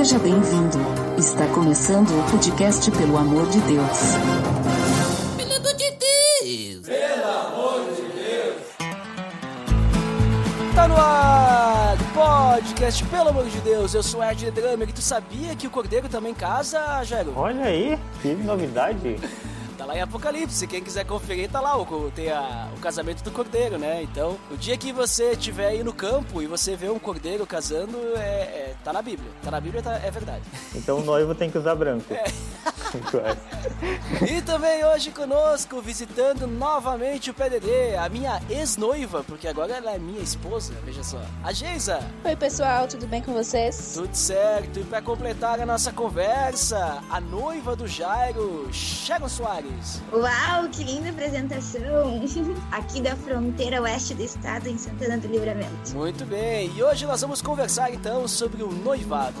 Seja bem-vindo. Está começando o podcast Pelo Amor de Deus. Pelo amor de Deus! Pelo amor de Deus! Tá no ar! Podcast Pelo Amor de Deus. Eu sou Ed Drummer e tu sabia que o Cordeiro também casa, Jairo? Olha aí, que novidade. Lá em Apocalipse, quem quiser conferir, tá lá, o, tem a, o casamento do cordeiro, né? Então, o dia que você estiver aí no campo e você vê um cordeiro casando, é, é tá na Bíblia. Tá na Bíblia, tá, é verdade. Então o noivo tem que usar branco. É. e também hoje conosco, visitando novamente o PDD, a minha ex-noiva, porque agora ela é minha esposa, veja só. A Geisa. Oi, pessoal, tudo bem com vocês? Tudo certo. E para completar a nossa conversa, a noiva do Jairo, Sharon Soares. Uau, que linda apresentação! Aqui da fronteira oeste do estado, em Santana do Livramento. Muito bem, e hoje nós vamos conversar então sobre o noivado.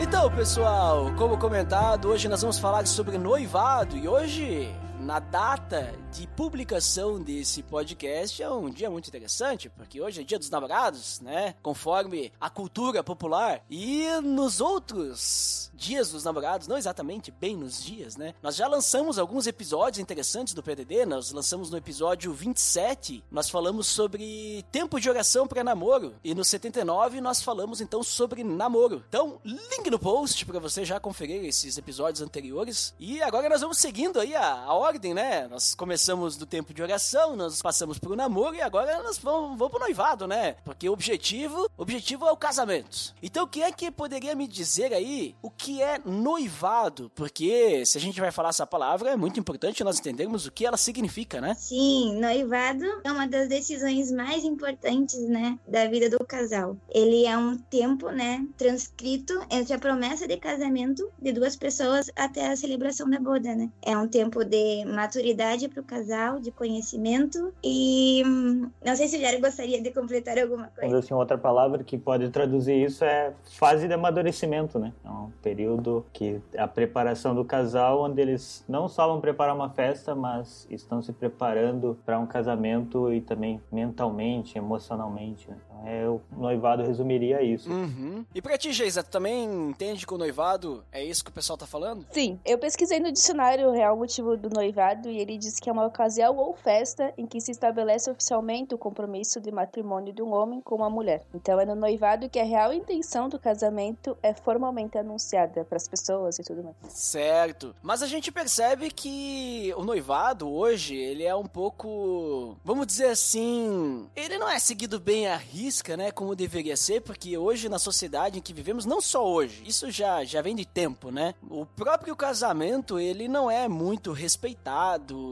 Então, pessoal, como comentado, hoje nós vamos falar sobre noivado e hoje na data de publicação desse podcast é um dia muito interessante, porque hoje é dia dos namorados, né? Conforme a cultura popular. E nos outros dias dos namorados, não exatamente bem nos dias, né? Nós já lançamos alguns episódios interessantes do PDD, nós lançamos no episódio 27, nós falamos sobre tempo de oração para namoro, e no 79 nós falamos então sobre namoro. Então, link no post para você já conferir esses episódios anteriores. E agora nós vamos seguindo aí a, a ordem, né? Nós começamos do tempo de oração, nós passamos pro namoro e agora nós vamos, vamos pro noivado, né? Porque o objetivo, objetivo é o casamento. Então, quem é que poderia me dizer aí o que é noivado? Porque se a gente vai falar essa palavra, é muito importante nós entendermos o que ela significa, né? Sim, noivado é uma das decisões mais importantes, né, da vida do casal. Ele é um tempo, né, transcrito entre a promessa de casamento de duas pessoas até a celebração da boda, né? É um tempo de maturidade para o casal, de conhecimento e hum, não sei se o Jair gostaria de completar alguma coisa. Mas assim, outra palavra que pode traduzir isso é fase de amadurecimento, né? É um período que a preparação do casal, onde eles não só vão preparar uma festa, mas estão se preparando para um casamento e também mentalmente, emocionalmente. Né? É, o noivado resumiria isso. Uhum. E pra ti, Geisa, tu também entende que o noivado é isso que o pessoal tá falando? Sim, eu pesquisei no dicionário o real motivo do noivado e ele diz que é uma ocasião ou festa em que se estabelece oficialmente o compromisso de matrimônio de um homem com uma mulher. Então é no noivado que a real intenção do casamento é formalmente anunciada para as pessoas e tudo mais. Certo. Mas a gente percebe que o noivado hoje, ele é um pouco, vamos dizer assim, ele não é seguido bem a risca, né, como deveria ser, porque hoje na sociedade em que vivemos, não só hoje, isso já já vem de tempo, né? O próprio casamento, ele não é muito respeitado,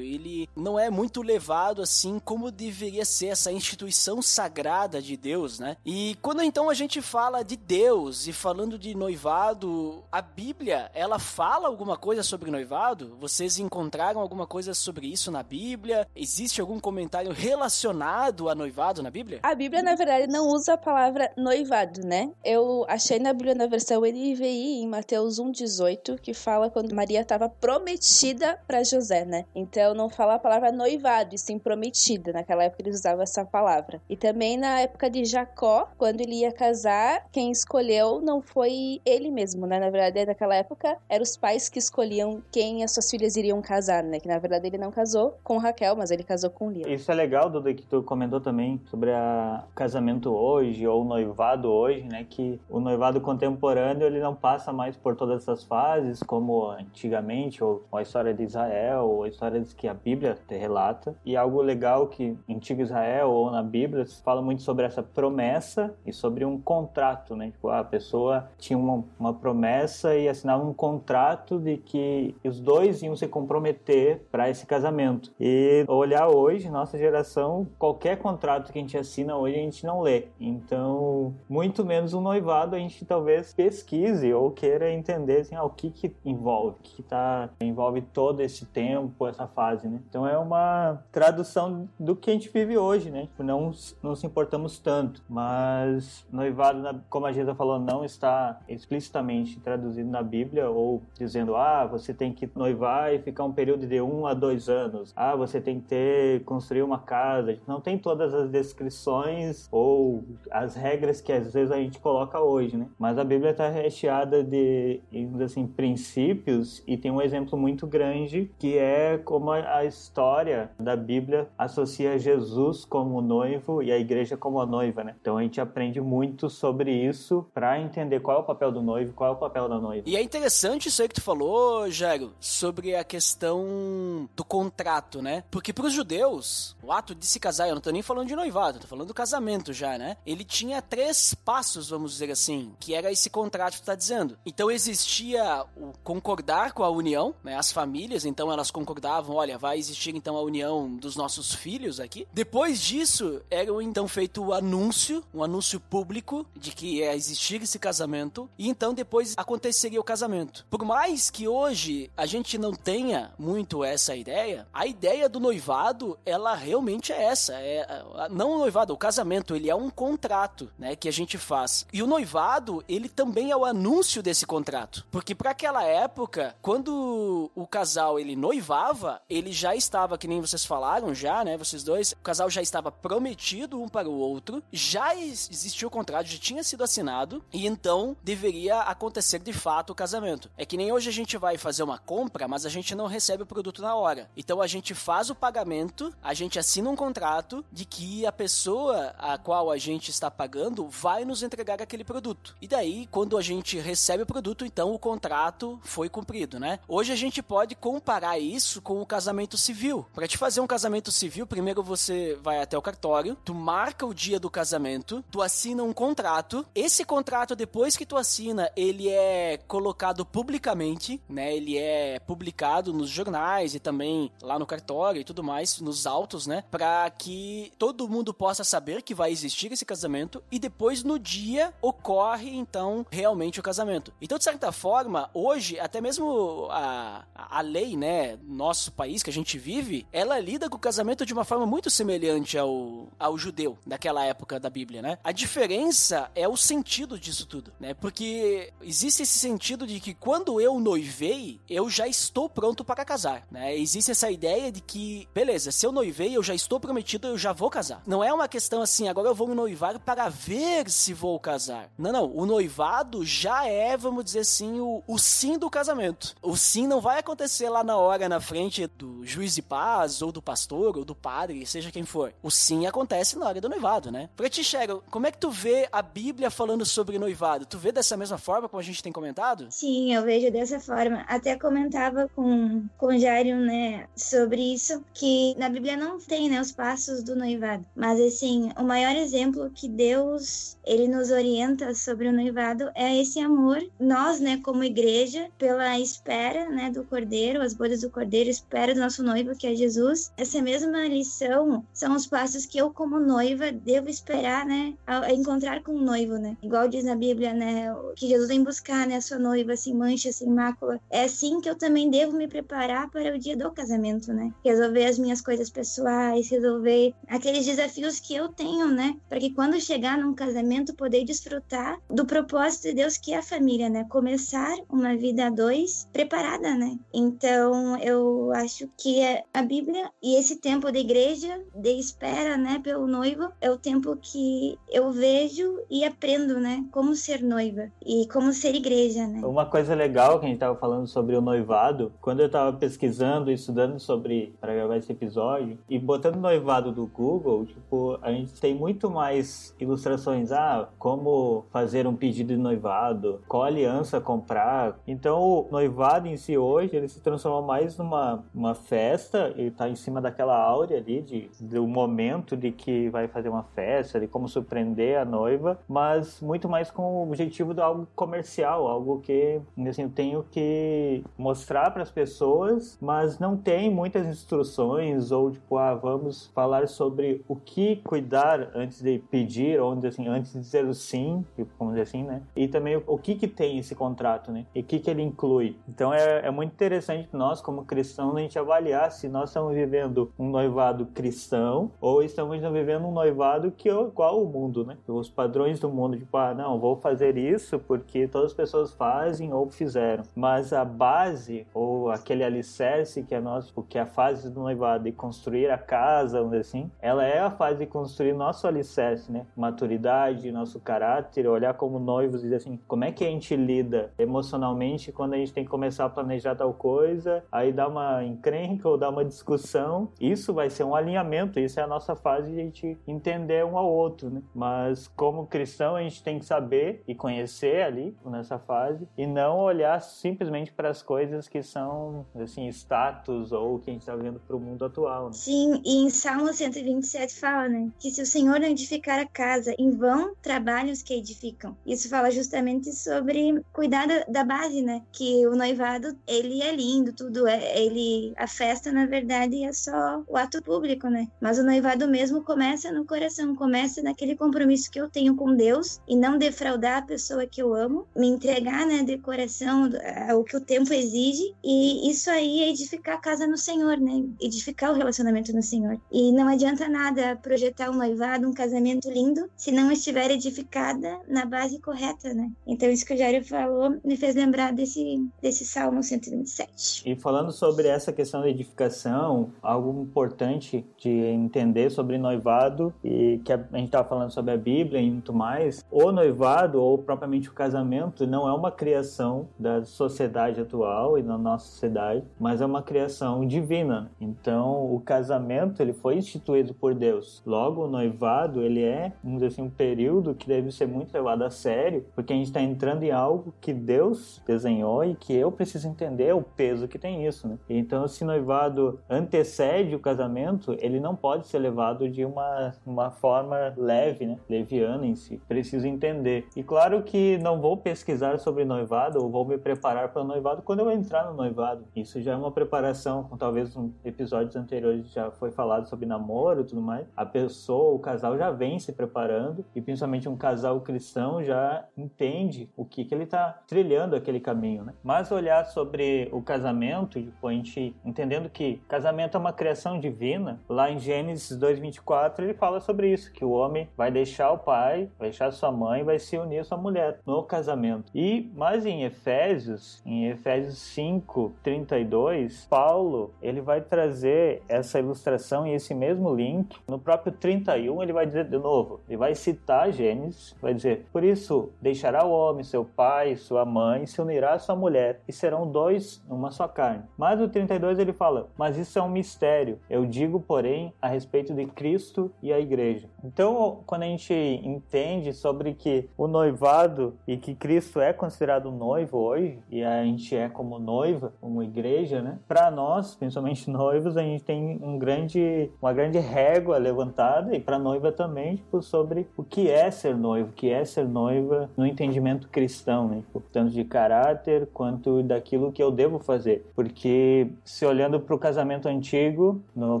ele não é muito levado assim como deveria ser essa instituição sagrada de Deus, né? E quando então a gente fala de Deus e falando de noivado, a Bíblia, ela fala alguma coisa sobre noivado? Vocês encontraram alguma coisa sobre isso na Bíblia? Existe algum comentário relacionado a noivado na Bíblia? A Bíblia, na verdade, não usa a palavra noivado, né? Eu achei na Bíblia na versão NVI, em Mateus 1,18, que fala quando Maria estava prometida para José, né? Então não fala a palavra noivado, e sim prometida. Naquela época eles usavam essa palavra. E também na época de Jacó, quando ele ia casar, quem escolheu não foi ele mesmo, né? Na verdade, naquela época, eram os pais que escolhiam quem as suas filhas iriam casar, né? Que na verdade ele não casou com Raquel, mas ele casou com Lia. Isso é legal, Duda, que tu comentou também sobre a casamento hoje ou noivado hoje, né? Que o noivado contemporâneo ele não passa mais por todas essas fases como antigamente ou a história de Israel Israel, histórias que a Bíblia relata. E algo legal que em Antigo Israel ou na Bíblia se fala muito sobre essa promessa e sobre um contrato, né? Tipo, a pessoa tinha uma, uma promessa e assinava um contrato de que os dois iam se comprometer para esse casamento. E olhar hoje, nossa geração, qualquer contrato que a gente assina hoje a gente não lê. Então, muito menos um noivado a gente talvez pesquise ou queira entender assim, ah, o que que envolve, o que tá envolve todo esse tempo, essa fase, né? Então é uma tradução do que a gente vive hoje, né? Tipo, não não se importamos tanto, mas noivado, como a Gisa falou, não está explicitamente traduzido na Bíblia ou dizendo, ah, você tem que noivar e ficar um período de um a dois anos. Ah, você tem que ter construir uma casa. Não tem todas as descrições ou as regras que às vezes a gente coloca hoje, né? Mas a Bíblia está recheada de, assim, princípios e tem um exemplo muito grande que é como a história da Bíblia associa Jesus como noivo e a igreja como a noiva, né? Então a gente aprende muito sobre isso para entender qual é o papel do noivo, qual é o papel da noiva. E é interessante isso aí que tu falou, Jairo, sobre a questão do contrato, né? Porque para os judeus, o ato de se casar, eu não tô nem falando de noivado, tô falando do casamento já, né? Ele tinha três passos, vamos dizer assim, que era esse contrato que tu tá dizendo. Então existia o concordar com a união, né? As famílias, então elas concordavam, olha, vai existir então a união dos nossos filhos aqui. Depois disso, era então feito o anúncio, um anúncio público de que ia existir esse casamento e então depois aconteceria o casamento. Por mais que hoje a gente não tenha muito essa ideia, a ideia do noivado, ela realmente é essa, é não o noivado, o casamento, ele é um contrato, né, que a gente faz. E o noivado, ele também é o anúncio desse contrato, porque para aquela época, quando o casal ele noivava, ele já estava, que nem vocês falaram já, né, vocês dois, o casal já estava prometido um para o outro, já existia o contrato, já tinha sido assinado e então deveria acontecer de fato o casamento. É que nem hoje a gente vai fazer uma compra, mas a gente não recebe o produto na hora. Então a gente faz o pagamento, a gente assina um contrato de que a pessoa a qual a gente está pagando vai nos entregar aquele produto. E daí, quando a gente recebe o produto, então o contrato foi cumprido, né? Hoje a gente pode comparar isso com o casamento civil. Para te fazer um casamento civil, primeiro você vai até o cartório, tu marca o dia do casamento, tu assina um contrato. Esse contrato, depois que tu assina, ele é colocado publicamente, né? Ele é publicado nos jornais e também lá no cartório e tudo mais, nos autos, né? Para que todo mundo possa saber que vai existir esse casamento e depois no dia ocorre então realmente o casamento. Então, de certa forma, hoje, até mesmo a, a lei, né, nosso país que a gente vive, ela lida com o casamento de uma forma muito semelhante ao, ao judeu daquela época da Bíblia, né? A diferença é o sentido disso tudo, né? Porque existe esse sentido de que quando eu noivei, eu já estou pronto para casar, né? Existe essa ideia de que, beleza, se eu noivei, eu já estou prometido, eu já vou casar. Não é uma questão assim, agora eu vou me noivar para ver se vou casar. Não, não. O noivado já é, vamos dizer assim, o, o sim do casamento. O sim não vai acontecer lá na hora, na frente do juiz de paz, ou do pastor, ou do padre, seja quem for. O sim acontece na hora do noivado, né? Pra ti, Cheryl, como é que tu vê a Bíblia falando sobre noivado? Tu vê dessa mesma forma, como a gente tem comentado? Sim, eu vejo dessa forma. Até comentava com, com o Jairo, né, sobre isso, que na Bíblia não tem, né, os passos do noivado. Mas, assim, o maior exemplo que Deus, ele nos orienta sobre o noivado é esse amor. Nós, né, como igreja, pela espera, né, do Cordeiro, as bodas do Cordeiro, espera do nosso noivo, que é Jesus. Essa mesma lição são os passos que eu, como noiva, devo esperar, né, a encontrar com o noivo, né? Igual diz na Bíblia, né, que Jesus vem buscar, né, a sua noiva sem mancha, sem mácula. É assim que eu também devo me preparar para o dia do casamento, né? Resolver as minhas coisas pessoais, resolver aqueles desafios que eu tenho, né? Para que quando chegar num casamento poder desfrutar do propósito de Deus que é a família, né? Começar uma vida a dois preparada, né? Então, eu acho que é a Bíblia e esse tempo da igreja, de espera, né, pelo noivo, é o tempo que eu vejo e aprendo, né, como ser noiva e como ser igreja, né? Uma coisa legal que a gente estava falando sobre o noivado, quando eu estava pesquisando e estudando sobre para gravar esse episódio e botando noivado do Google, tipo, a gente tem muito mais ilustrações, ah, como fazer um pedido de noivado, qual aliança comprar. Então, o noivado em si hoje, ele se transformou mais mais uma, festa, ele tá em cima daquela áurea ali, de, do momento de que vai fazer uma festa, de como surpreender a noiva, mas muito mais com o objetivo de algo comercial, algo que assim, eu tenho que mostrar para as pessoas, mas não tem muitas instruções ou tipo, ah, vamos falar sobre o que cuidar antes de pedir, ou assim, antes dizer o sim, vamos dizer assim, né? E também o, o que que tem esse contrato, né? E o que que ele inclui. Então é, é muito interessante nós, como cristãos, a gente avaliar se nós estamos vivendo um noivado cristão ou estamos vivendo um noivado que é igual ao mundo, né? Os padrões do mundo, tipo, ah, não, vou fazer isso porque todas as pessoas fazem ou fizeram. Mas a base ou aquele alicerce que é nosso, que é a fase do noivado de construir a casa, vamos dizer assim, ela é a fase de construir nosso alicerce, né? Maturidade, nosso caráter, olhar como noivos e dizer assim, como é que a gente lida emocionalmente quando a gente tem que começar a planejar tal coisa, aí dá uma encrenca ou dá uma discussão. Isso vai ser um alinhamento, isso é a nossa fase de a gente entender um ao outro, né? Mas como cristão a gente tem que saber e conhecer ali nessa fase e não olhar simplesmente para as coisas que são assim status ou que a gente está vendo para o mundo atual. Né? Sim, e em Salmo 127 fala, né, que se o Senhor não edificar a casa, em vão trabalham os que edificam. Isso fala justamente sobre cuidar da base, né, que o noivado ele é lindo, tudo é, ele a festa na verdade é só o ato público, né? Mas o noivado mesmo começa no coração, começa naquele compromisso que eu tenho com Deus e não defraudar a pessoa que eu amo, me entregar, né, de coração o que o tempo exige e isso aí é edificar a casa no Senhor, né? Edificar o relacionamento no Senhor. E não adianta nada projetar um noivado, um casamento lindo, se não estiver edificada na base correta, né? Então isso que o Jairo falou me fez lembrar desse desse Salmo 127. E falando sobre essa questão da edificação, algo importante de entender sobre noivado e que a gente estava falando sobre a Bíblia e muito mais, o noivado ou propriamente o casamento não é uma criação da sociedade atual e da nossa sociedade, mas é uma criação divina. Então, o casamento ele foi instituído por Deus. Logo, o noivado ele é, vamos dizer assim, um período que deve ser muito levado a sério, porque a gente está entrando em algo que Deus desenhou e que eu preciso entender o peso que tem isso, né? Então, se noivado antecede o casamento, ele não pode ser levado de uma, uma forma leve, né? Leviana em si. Preciso entender. E claro que não vou pesquisar sobre noivado ou vou me preparar para o noivado quando eu entrar no noivado. Isso já é uma preparação, com talvez um episódios anteriores já foi falado sobre namoro e tudo mais. A pessoa, o casal já vem se preparando e um casal cristão já entende o que que ele está trilhando aquele caminho, né? Mas olhar sobre o casamento, tipo, a gente entendendo que casamento é uma criação divina, lá em Gênesis 2:24 ele fala sobre isso, que o homem vai deixar o pai, vai deixar sua mãe, vai se unir à sua mulher no casamento. E mas em Efésios, em Efésios 5:32, Paulo, ele vai trazer essa ilustração e esse mesmo link no próprio 31, ele vai dizer de novo, ele vai citar Gênesis, vai dizer: "Por isso deixará o homem seu pai, sua mãe, se unirá à sua mulher, e serão dois numa só carne." Mas o 32 ele fala: "Mas isso é um mistério. Eu digo, porém, a respeito de Cristo e a igreja." Então, quando a gente entende sobre que o noivado e que Cristo é considerado noivo hoje, e a gente é como noiva, como igreja, né? Para nós, principalmente noivos, a gente tem um grande, uma grande régua levantada e para noiva também, tipo, sobre o que é ser noivo, que é ser noiva no entendimento cristão, né? Tipo, tanto de caráter quanto daquilo que eu devo fazer. Porque se olhando para o casamento antigo, no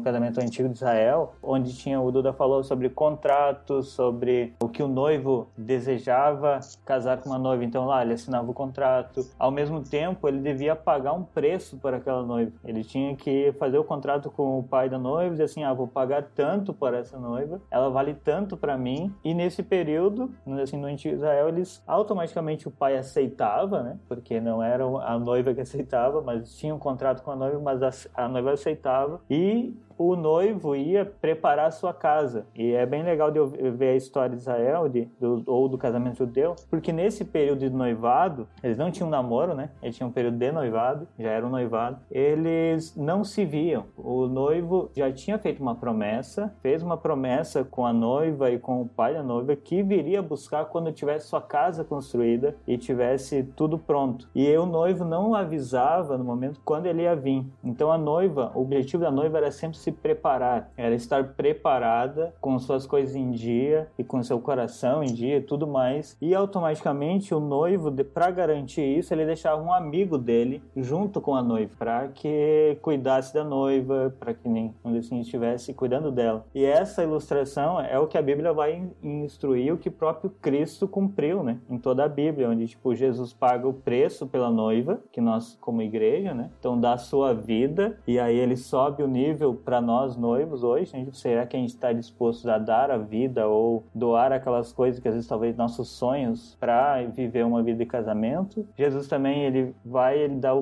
casamento antigo de Israel, onde tinha o Duda falou sobre contratos, sobre o que o noivo desejava casar com uma noiva, então lá ele assinava o contrato. Ao mesmo tempo, ele devia pagar um preço por aquela noiva. Ele tinha que fazer o contrato com o pai da noiva dizer assim: ah, vou pagar tanto por essa noiva, ela vale tanto para mim. E nesse período, assim, no antigo Israel, eles automaticamente o pai aceitava, né? Porque não era a noiva que aceitava, mas tinha um contrato com a noiva, mas a, a noiva aceitava. E o noivo ia preparar a sua casa. E é bem legal de ver a história de Israel de, do, ou do casamento judeu, porque nesse período de noivado, eles não tinham namoro, né? Eles tinham um período de noivado, já era um noivado. Eles não se viam. O noivo já tinha feito uma promessa, fez uma promessa com a noiva e com o pai da noiva que viria buscar quando tivesse sua casa construída e tivesse tudo pronto. E o noivo não avisava no momento quando ele ia vir. Então a noiva, o objetivo da noiva era sempre se preparar, era estar preparada com suas coisas em dia e com seu coração em dia e tudo mais. E automaticamente o noivo, para garantir isso, ele deixava um amigo dele junto com a noiva, para que cuidasse da noiva, para que nem assim estivesse cuidando dela. E essa ilustração é o que a Bíblia vai instruir, o que próprio Cristo cumpriu, né? Em toda a Bíblia, onde tipo Jesus paga o preço pela noiva, que nós como igreja, né? Então dá a sua vida e aí ele sobe o nível para nós noivos hoje, né? Será que a gente está disposto a dar a vida ou doar aquelas coisas que às vezes talvez nossos sonhos para viver uma vida de casamento? Jesus também ele vai ele dá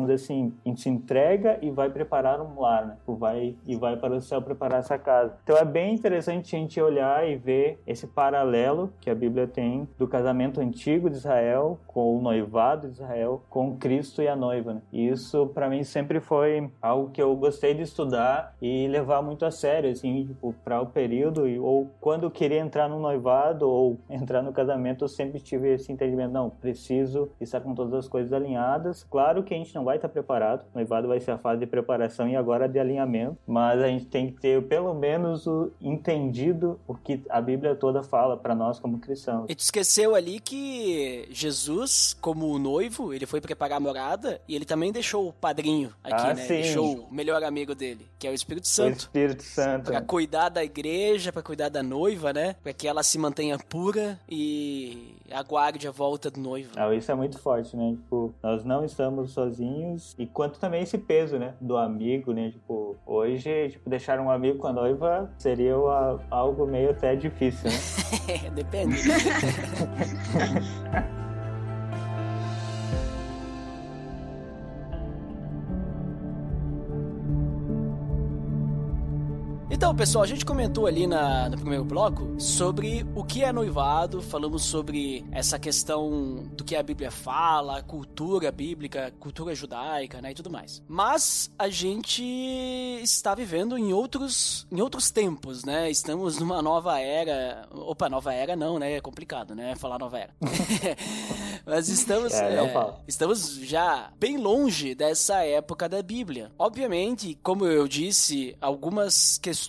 dizer assim, a gente se entrega e vai preparar um lar, né? Tipo, vai e vai para o céu preparar essa casa. Então é bem interessante a gente olhar e ver esse paralelo que a Bíblia tem do casamento antigo de Israel com o noivado de Israel com Cristo e a noiva. Né? E isso para mim sempre foi algo que eu gostei de estudar e levar muito a sério, assim, tipo, para o período ou quando eu queria entrar no noivado ou entrar no casamento, eu sempre tive esse entendimento, não, preciso estar com todas as coisas alinhadas. Claro que a gente não vai estar preparado, o noivado vai ser a fase de preparação e agora de alinhamento, mas a gente tem que ter pelo menos o entendido o que a Bíblia toda fala para nós como cristãos. E tu esqueceu ali que Jesus, como noivo, ele foi preparar a morada e ele também deixou o padrinho aqui, Ah, né? sim. Deixou o melhor amigo dele, que é o Espírito Santo. O Espírito Santo. Pra cuidar da igreja, pra cuidar da noiva, né? Pra que ela se mantenha pura e aguarde a volta do noivo. Ah, isso é muito forte, né? Tipo, nós não estamos sozinhos. E quanto também esse peso, né? Do amigo, né? Tipo, hoje, tipo, deixar um amigo com a noiva seria uma- algo meio até difícil, né? Depende. Então, pessoal, a gente comentou ali na, no primeiro bloco sobre o que é noivado, falamos sobre essa questão do que a Bíblia fala, cultura bíblica, cultura judaica, né, e tudo mais. Mas a gente está vivendo em outros, em outros tempos, né? Estamos numa nova era. Opa, nova era não, né? É complicado, né? Falar nova era. Mas estamos, É, é, estamos já bem longe dessa época da Bíblia. Obviamente, como eu disse, algumas questões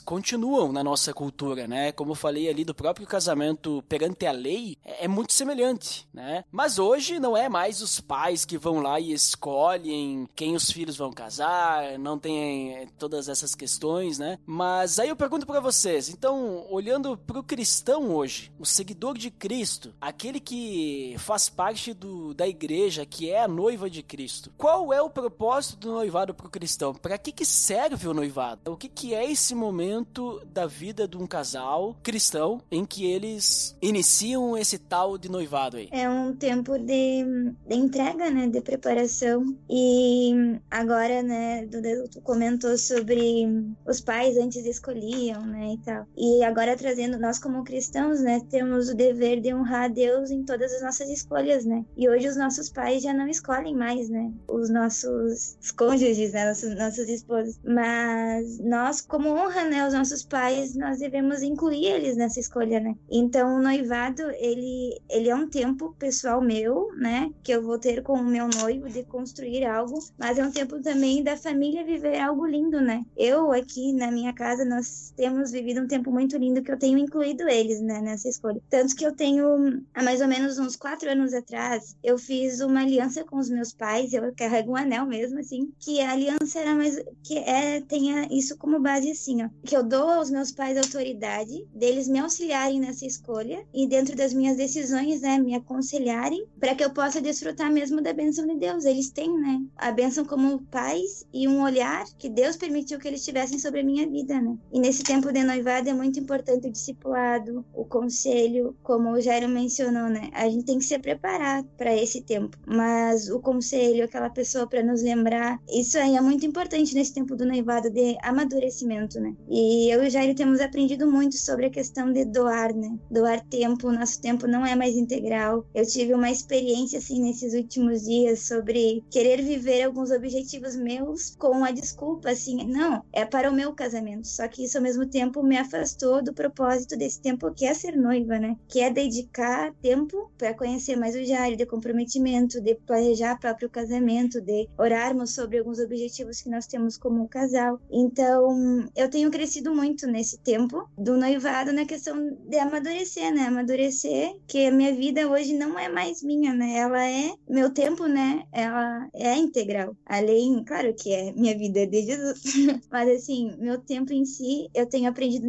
continuam na nossa cultura, né? Como eu falei ali do próprio casamento perante a lei, é é muito semelhante, né? Mas hoje não é mais os pais que vão lá e escolhem quem os filhos vão casar, não tem eh, todas essas questões, né? Mas aí eu pergunto pra vocês, então, olhando pro cristão hoje, o seguidor de Cristo, aquele que faz parte do, da igreja, que é a noiva de Cristo, qual é o propósito do noivado pro cristão? Pra que que serve o noivado? O que que é esse momento da vida de um casal cristão em que eles iniciam esse tal de noivado aí? É um tempo de, de entrega, né? De preparação. E agora, né, tu comentou sobre os pais antes escolhiam, né, e tal. E agora trazendo, nós como cristãos, né, temos o dever de honrar a Deus em todas as nossas escolhas, né? E hoje os nossos pais já não escolhem mais, né? Os nossos cônjuges, né, nossos, nossos esposos. Mas nós, como honra, né, aos nossos pais, nós devemos incluir eles nessa escolha, né? Então, o noivado, ele, ele é um tempo pessoal meu, né, que eu vou ter com o meu noivo de construir algo, mas é um tempo também da família viver algo lindo, né? Eu aqui na minha casa, nós temos vivido um tempo muito lindo que eu tenho incluído eles, né, nessa escolha. Tanto que eu tenho, há mais ou menos uns quatro anos atrás, eu fiz uma aliança com os meus pais, eu carrego um anel mesmo, assim, que a aliança era mais, que é, tenha isso como base assim, ó, que eu dou aos meus pais autoridade deles me auxiliarem nessa escolha e dentro das minhas decisões, né, me aconselharem para que eu possa desfrutar mesmo da bênção de Deus. Eles têm, né, a bênção como pais e um olhar que Deus permitiu que eles tivessem sobre a minha vida, né? E nesse tempo de noivado é muito importante o discipulado, o conselho, como o Jairo mencionou, né? A gente tem que se preparar para esse tempo, mas o conselho, aquela pessoa para nos lembrar, isso aí é muito importante nesse tempo do noivado de amadurecimento, né? E eu e o Jairo temos aprendido muito sobre a questão de doar, né? Doar tempo, nosso tempo não é mais integral. Eu tive uma experiência assim nesses últimos dias sobre querer viver alguns objetivos meus com a desculpa assim, não, é para o meu casamento. Só que isso ao mesmo tempo me afastou do propósito desse tempo que é ser noiva, né? Que é dedicar tempo para conhecer mais o Jairo, de comprometimento, de planejar próprio casamento, de orarmos sobre alguns objetivos que nós temos como casal. Então, eu tenho crescido muito nesse tempo do noivado na questão de amadurecer, né? Amadurecer que a minha vida hoje não é mais minha, né? Ela é meu tempo, né? Ela é integral. Além, claro que é minha vida é de Jesus, mas assim, meu tempo em si, eu tenho aprendido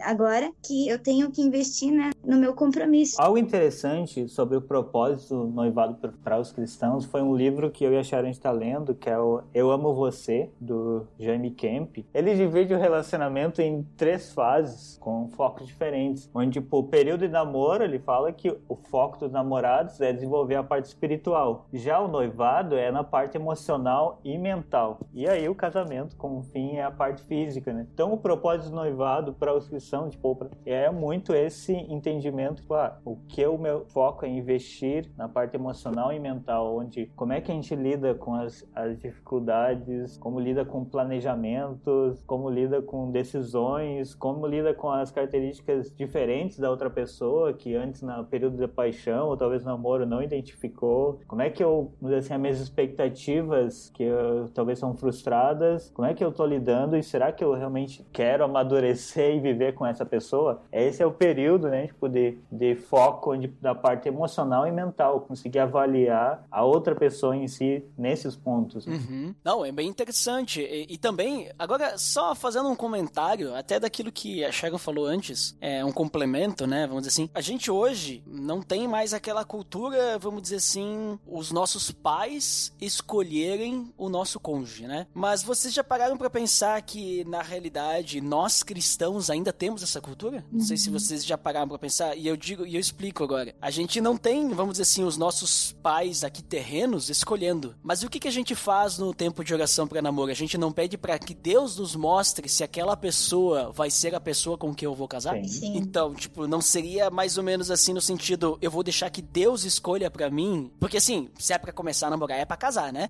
agora que eu tenho que investir, né, no meu compromisso. Algo interessante sobre o propósito do noivado para os cristãos foi um livro que eu e a Sharon está lendo, que é o Eu Amo Você, do Jaime Kemp. Ele divide o relacionamento em três fases, com focos diferentes. Onde, tipo, o período de namoro, ele fala que o foco dos namorados é desenvolver a parte espiritual. Já o noivado é na parte emocional e mental. E aí o casamento, como fim, é a parte física, né? Então, o propósito do noivado para os cristãos, tipo, é muito esse entendimento, tipo, ah, o que o meu foco é investir na parte emocional e mental, onde como é que a gente lida com as, as dificuldades, como lida com planejamentos, como lida com decisões, como lida com as características diferentes da outra pessoa que antes no período de paixão ou talvez namoro não identificou, como é que eu, assim, as minhas expectativas que eu, talvez são frustradas, como é que eu tô lidando e será que eu realmente quero amadurecer e viver com essa pessoa? Esse é o período, né, tipo, de, de foco onde, da parte emocional e mental, conseguir avaliar a outra pessoa em si nesses pontos. Uhum. Não, é bem interessante. E, e, também, agora, só fazendo um comentário, até daquilo que a Sharon falou antes, é um complemento, né, vamos dizer assim, a gente hoje não tem mais aquela cultura, vamos dizer assim, os nossos pais escolherem o nosso cônjuge, né? Mas vocês já pararam para pensar que, na realidade, nós cristãos ainda temos essa cultura? Não sei se Uhum. vocês já pararam para pensar, e eu digo, e eu explico agora. A gente não tem, vamos dizer assim, os nossos pais aqui terrenos escolhendo. Mas o que, que a gente faz no tempo de oração para namoro? A gente não pede para que Deus nos mostre se aquela pessoa vai ser a pessoa com quem eu vou casar? Sim. Sim. Então, tipo, não seria mais ou menos assim no sentido, eu vou deixar que Deus escolha pra mim? Porque assim, se é pra começar a namorar, é pra casar, né?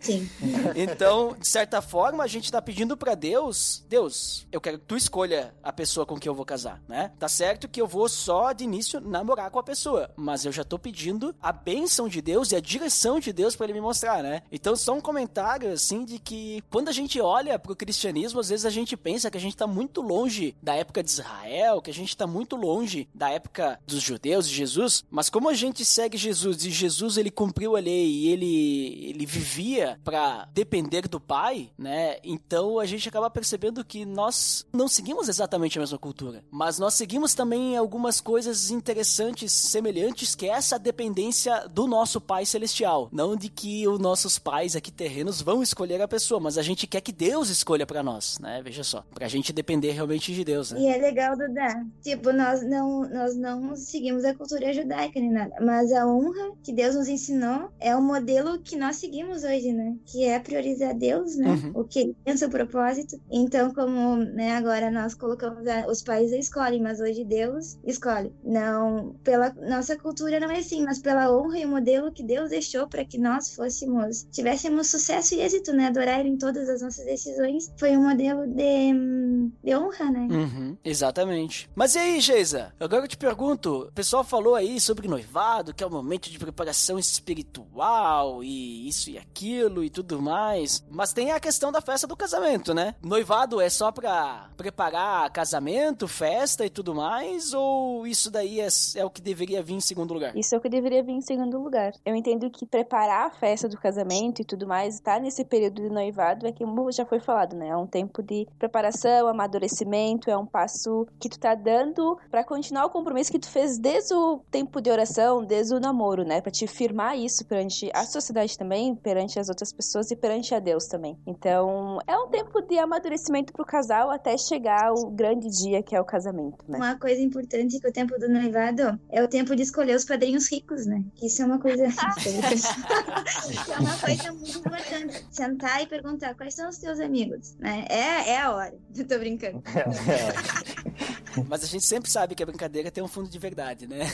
Sim. então, de certa forma, a gente tá pedindo pra Deus, Deus, eu quero que tu escolha a pessoa com quem eu vou casar, né? Tá certo que eu vou só de início namorar com a pessoa, mas eu já tô pedindo a bênção de Deus e a direção de Deus pra ele me mostrar, né? Então, só um comentário assim de que quando a gente olha pro cristianismo, às vezes a gente pensa que a gente tá muito longe da época de Israel, que a gente tá muito longe da época dos judeus e Jesus, mas como a gente segue Jesus e Jesus ele cumpriu a lei e ele ele vivia pra depender do Pai, né? Então a gente acaba percebendo que nós não seguimos exatamente a mesma cultura, mas nós seguimos também algumas coisas interessantes, semelhantes, que é essa dependência do nosso Pai celestial, não de que os nossos pais aqui terrenos vão escolher a pessoa, mas a gente quer que Deus escolha pra nós, né? Veja só, pra gente depender realmente de Deus, né? E é legal, Duda. Tipo, nós não, nós não seguimos a cultura judaica nem nada. Mas a honra que Deus nos ensinou é o modelo que nós seguimos hoje, né? Que é priorizar Deus, né? Uhum. O que ele pensa, o propósito. Então, como né, agora nós colocamos a- os pais escolhem, mas hoje Deus escolhe. Não, pela nossa cultura não é assim, mas pela honra e o modelo que Deus deixou para que nós fôssemos, tivéssemos sucesso e êxito, né? Adorar em todas as nossas decisões. Foi um modelo de, hum, de honra, né? Uhum, exatamente. Mas e aí, Geisa? Agora eu te pergunto: o pessoal falou aí sobre noivado, que é o momento de preparação espiritual e isso e aquilo e tudo mais. Mas tem a questão da festa do casamento, né? Noivado é só pra preparar casamento, festa e tudo mais? Ou isso daí é, é o que deveria vir em segundo lugar? Isso é o que deveria vir em segundo lugar. Eu entendo que preparar a festa do casamento e tudo mais, estar nesse período de noivado, é que, já foi falado, né? É um tempo sobre preparação, amadurecimento, é um passo que tu tá dando para continuar o compromisso que tu fez desde o tempo de oração, desde o namoro, né? Para te firmar isso perante a sociedade também, perante as outras pessoas e perante a Deus também. Então, é um tempo de amadurecimento pro casal até chegar o grande dia que é o casamento, né? Uma coisa importante que o tempo do noivado é o tempo de escolher os padrinhos ricos, né? Isso é uma coisa. é uma coisa muito importante. Sentar e perguntar quais são os teus amigos, né? É, é a hora. Eu tô brincando. Mas a gente sempre sabe que a brincadeira tem um fundo de verdade, né?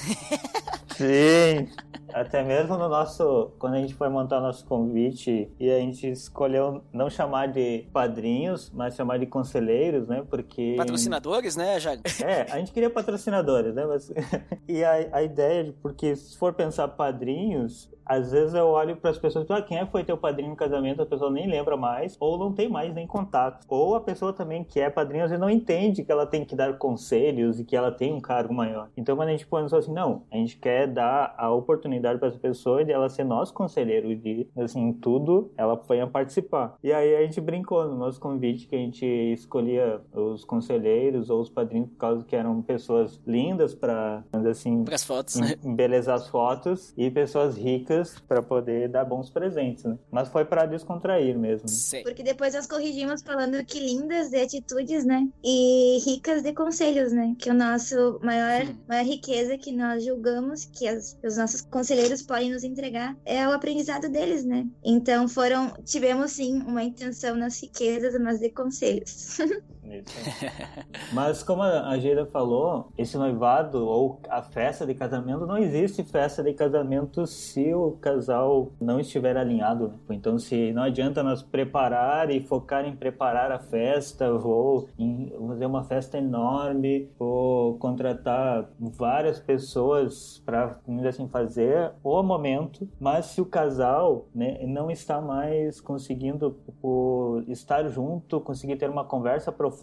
Sim. Até mesmo no nosso. Quando a gente foi montar nosso convite e a gente escolheu não chamar de padrinhos, mas chamar de conselheiros, né? Porque. Patrocinadores, né, Jair? É, a gente queria patrocinadores, né? Mas... e a, a ideia de. Porque se for pensar padrinhos, às vezes eu olho para as pessoas, ah, quem é foi teu padrinho no casamento? A pessoa nem lembra mais, ou não tem mais nem contato. Ou a pessoa também que é padrinho, às vezes não entende que ela tem que dar conselhos e que ela tem um cargo maior. Então, quando a gente pensou assim, não, a gente quer dar a oportunidade para essa pessoa de ela ser nosso conselheiro, de, assim, tudo, ela foi a participar. E aí a gente brincou no nosso convite que a gente escolhia os conselheiros ou os padrinhos por causa que eram pessoas lindas para, assim, para as fotos, né? embelezar as fotos e pessoas ricas para poder dar bons presentes, né? Mas foi para descontrair mesmo. Sim. Porque depois nós corrigimos falando que lindas de atitudes, né? E ricas de conselhos, né? Que o nosso maior, maior riqueza que nós julgamos que as- os nossos conselheiros podem nos entregar é o aprendizado deles, né? Então foram, tivemos sim uma intenção nas riquezas, mas de conselhos. Isso. Mas como a Geira falou, esse noivado ou a festa de casamento não existe festa de casamento se o casal não estiver alinhado. Né? Então, se não adianta nós preparar e focar em preparar a festa, vou em fazer uma festa enorme, vou contratar várias pessoas para assim fazer o momento, mas se o casal né, não está mais conseguindo tipo, estar junto, conseguir ter uma conversa profunda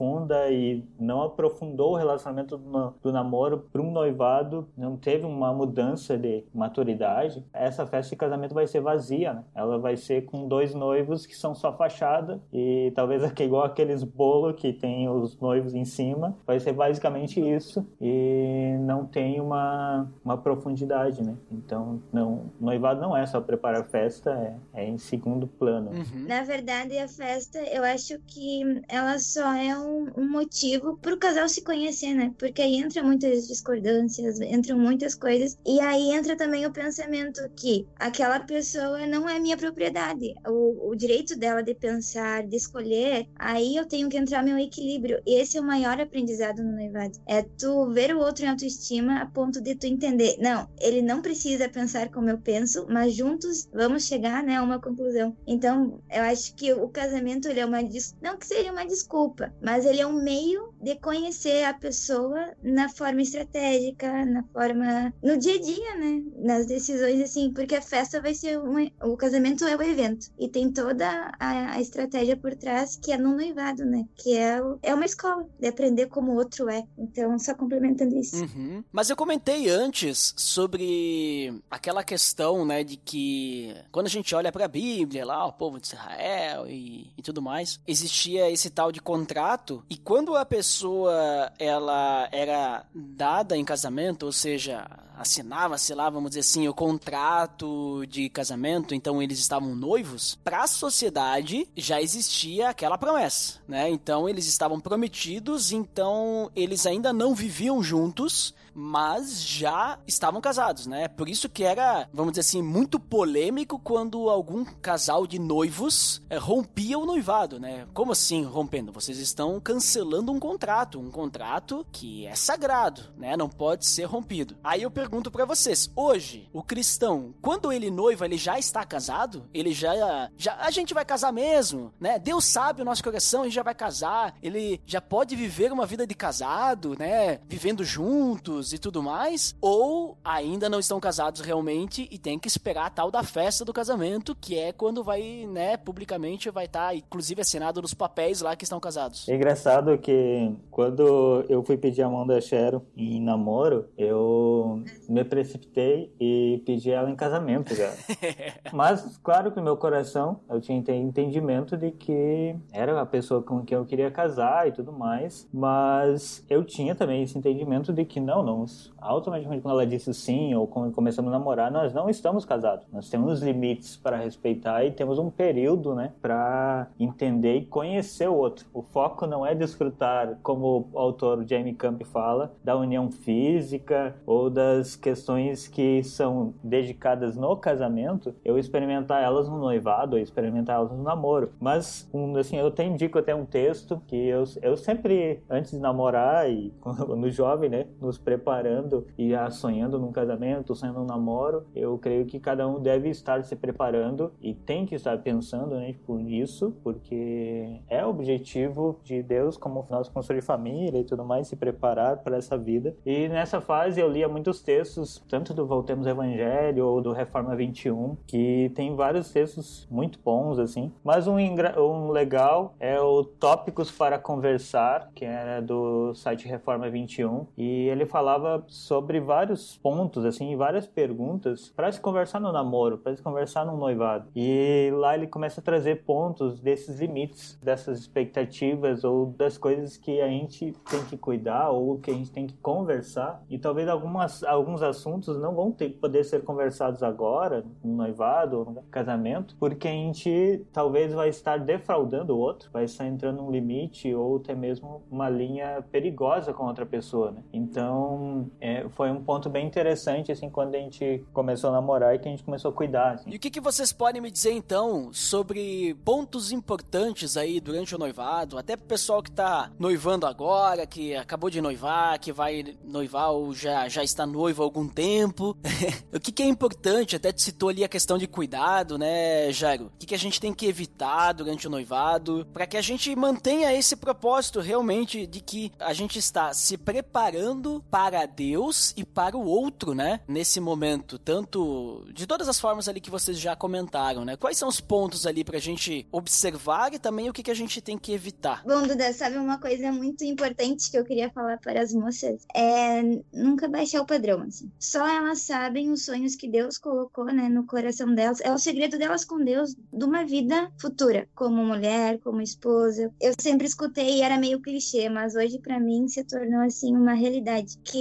e não aprofundou o relacionamento do, na- do namoro para um noivado, não teve uma mudança de maturidade, essa festa de casamento vai ser vazia, né? Ela vai ser com dois noivos que são só fachada e talvez aqui igual aqueles bolo que tem os noivos em cima, vai ser basicamente isso e não tem uma, uma profundidade, né? Então, não, noivado não é só preparar a festa, é, é em segundo plano. Uhum. Na verdade, a festa, eu acho que ela só é um, um motivo pro casal se conhecer, né? Porque aí entra muitas discordâncias, entram muitas coisas. E aí entra também o pensamento que aquela pessoa não é minha propriedade. O, o direito dela de pensar, de escolher, aí eu tenho que entrar meu equilíbrio. E esse é o maior aprendizado no noivado. É tu ver o outro em autoestima a ponto de tu entender. Não, ele não precisa pensar como eu penso, mas juntos vamos chegar, né, a uma conclusão. Então, eu acho que o casamento ele é uma não que seja uma desculpa, mas ele é um meio de conhecer a pessoa na forma estratégica, na forma no dia a dia, né, nas decisões assim, porque a festa vai ser uma... o casamento é o evento e tem toda a, a estratégia por trás que é no noivado, né, que é é uma escola de aprender como o outro é. Então, só complementando isso. Uhum. Mas eu comentei antes sobre aquela questão, né, de que quando a gente olha pra Bíblia, lá, o povo de Israel e, e tudo mais, existia esse tal de contrato, e quando a pessoa, ela era dada em casamento, ou seja, assinava-se lá, vamos dizer assim, o contrato de casamento, então eles estavam noivos, pra sociedade já existia aquela promessa, né? Então eles estavam prometidos, então eles ainda não viviam juntos, mas já estavam casados, né? Por isso que era, vamos dizer assim, muito polêmico quando algum casal de noivos eh, rompia o noivado, né? Como assim rompendo? Vocês estão cancelando um contrato, um contrato que é sagrado, né? Não pode ser rompido. Aí eu pergunto pra vocês, hoje, o cristão, quando ele noiva, ele já está casado? Ele já, já a gente vai casar mesmo, né? Deus sabe o nosso coração, a gente já vai casar. Ele já pode viver uma vida de casado, né? Vivendo juntos filhos e tudo mais, ou ainda não estão casados realmente e tem que esperar a tal da festa do casamento, que é quando vai, né, publicamente vai estar, tá, inclusive, assinado nos papéis lá que estão casados. É engraçado que quando eu fui pedir a mão da Cheryl em namoro, eu me precipitei e pedi ela em casamento já. Mas, claro que no meu coração eu tinha entendimento de que era a pessoa com quem eu queria casar e tudo mais, mas eu tinha também esse entendimento de que não, não, automaticamente quando ela disse sim ou quando começamos a namorar, nós não estamos casados. Nós temos limites para respeitar e temos um período, né, para entender e conhecer o outro. O foco não é desfrutar, como o autor Jamie Camp fala, da união física ou das questões que são dedicadas no casamento, eu experimentar elas no noivado, ou experimentar elas no namoro. Mas, um, assim, eu tenho indico até um texto que eu, eu sempre, antes de namorar e no jovem, né, nos preparando e sonhando num casamento, sonhando num namoro, eu creio que cada um deve estar se preparando e tem que estar pensando, né, tipo, nisso, porque é objetivo de Deus como nós construir família e tudo mais, se preparar para essa vida. E nessa fase eu lia muitos textos, tanto do Voltemos Evangelho ou do Reforma 21, que tem vários textos muito bons, assim. Mas um, um legal é o Tópicos para Conversar, que era do site Reforma 21, e ele falava sobre vários pontos, assim, várias perguntas para se conversar no namoro, para se conversar no noivado. E lá ele começa a trazer pontos desses limites, dessas expectativas ou das coisas que a gente tem que cuidar ou que a gente tem que conversar. E talvez algumas, alguns assuntos não vão ter, poder ser conversados agora, no noivado ou no casamento, porque a gente talvez vai estar defraudando o outro, vai estar entrando num limite ou até mesmo uma linha perigosa com outra pessoa, né? Então, é, foi um ponto bem interessante, assim, quando a gente começou a namorar e que a gente começou a cuidar. Assim. E o que, que vocês podem me dizer, então, sobre pontos importantes aí durante o noivado, até pro pessoal que tá noivando agora, que acabou de noivar, que vai noivar ou já, já está noivo há algum tempo. o que, que é importante, até te citou ali a questão de cuidado, né, Jairo? O que, que a gente tem que evitar durante o noivado, para que a gente mantenha esse propósito realmente de que a gente está se preparando para Deus e para o outro, né? Nesse momento, tanto de todas as formas ali que vocês já comentaram, né? Quais são os pontos ali pra gente observar e também o que, que a gente tem que evitar? Bom, Duda, sabe uma coisa muito importante que eu queria falar para as moças? É nunca baixar o padrão, assim. Só elas sabem os sonhos que Deus colocou, né, no coração delas. É o segredo delas com Deus de uma vida futura, como mulher, como esposa. Eu sempre escutei e era meio clichê, mas hoje para mim se tornou assim uma realidade. Que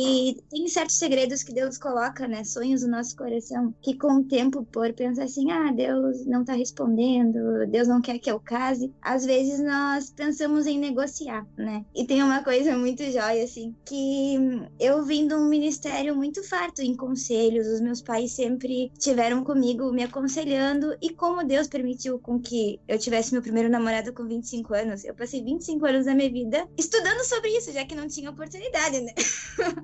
tem certos segredos que Deus coloca, né, sonhos no nosso coração, que com o tempo por pensar assim, ah, Deus não tá respondendo, Deus não quer que eu case. Às vezes nós pensamos em negociar, né? E tem uma coisa muito jóia assim, que eu vim de um ministério muito farto em conselhos, os meus pais sempre tiveram comigo me aconselhando e como Deus permitiu com que eu tivesse meu primeiro namorado com 25 anos, eu passei 25 anos da minha vida estudando sobre isso, já que não tinha oportunidade, né?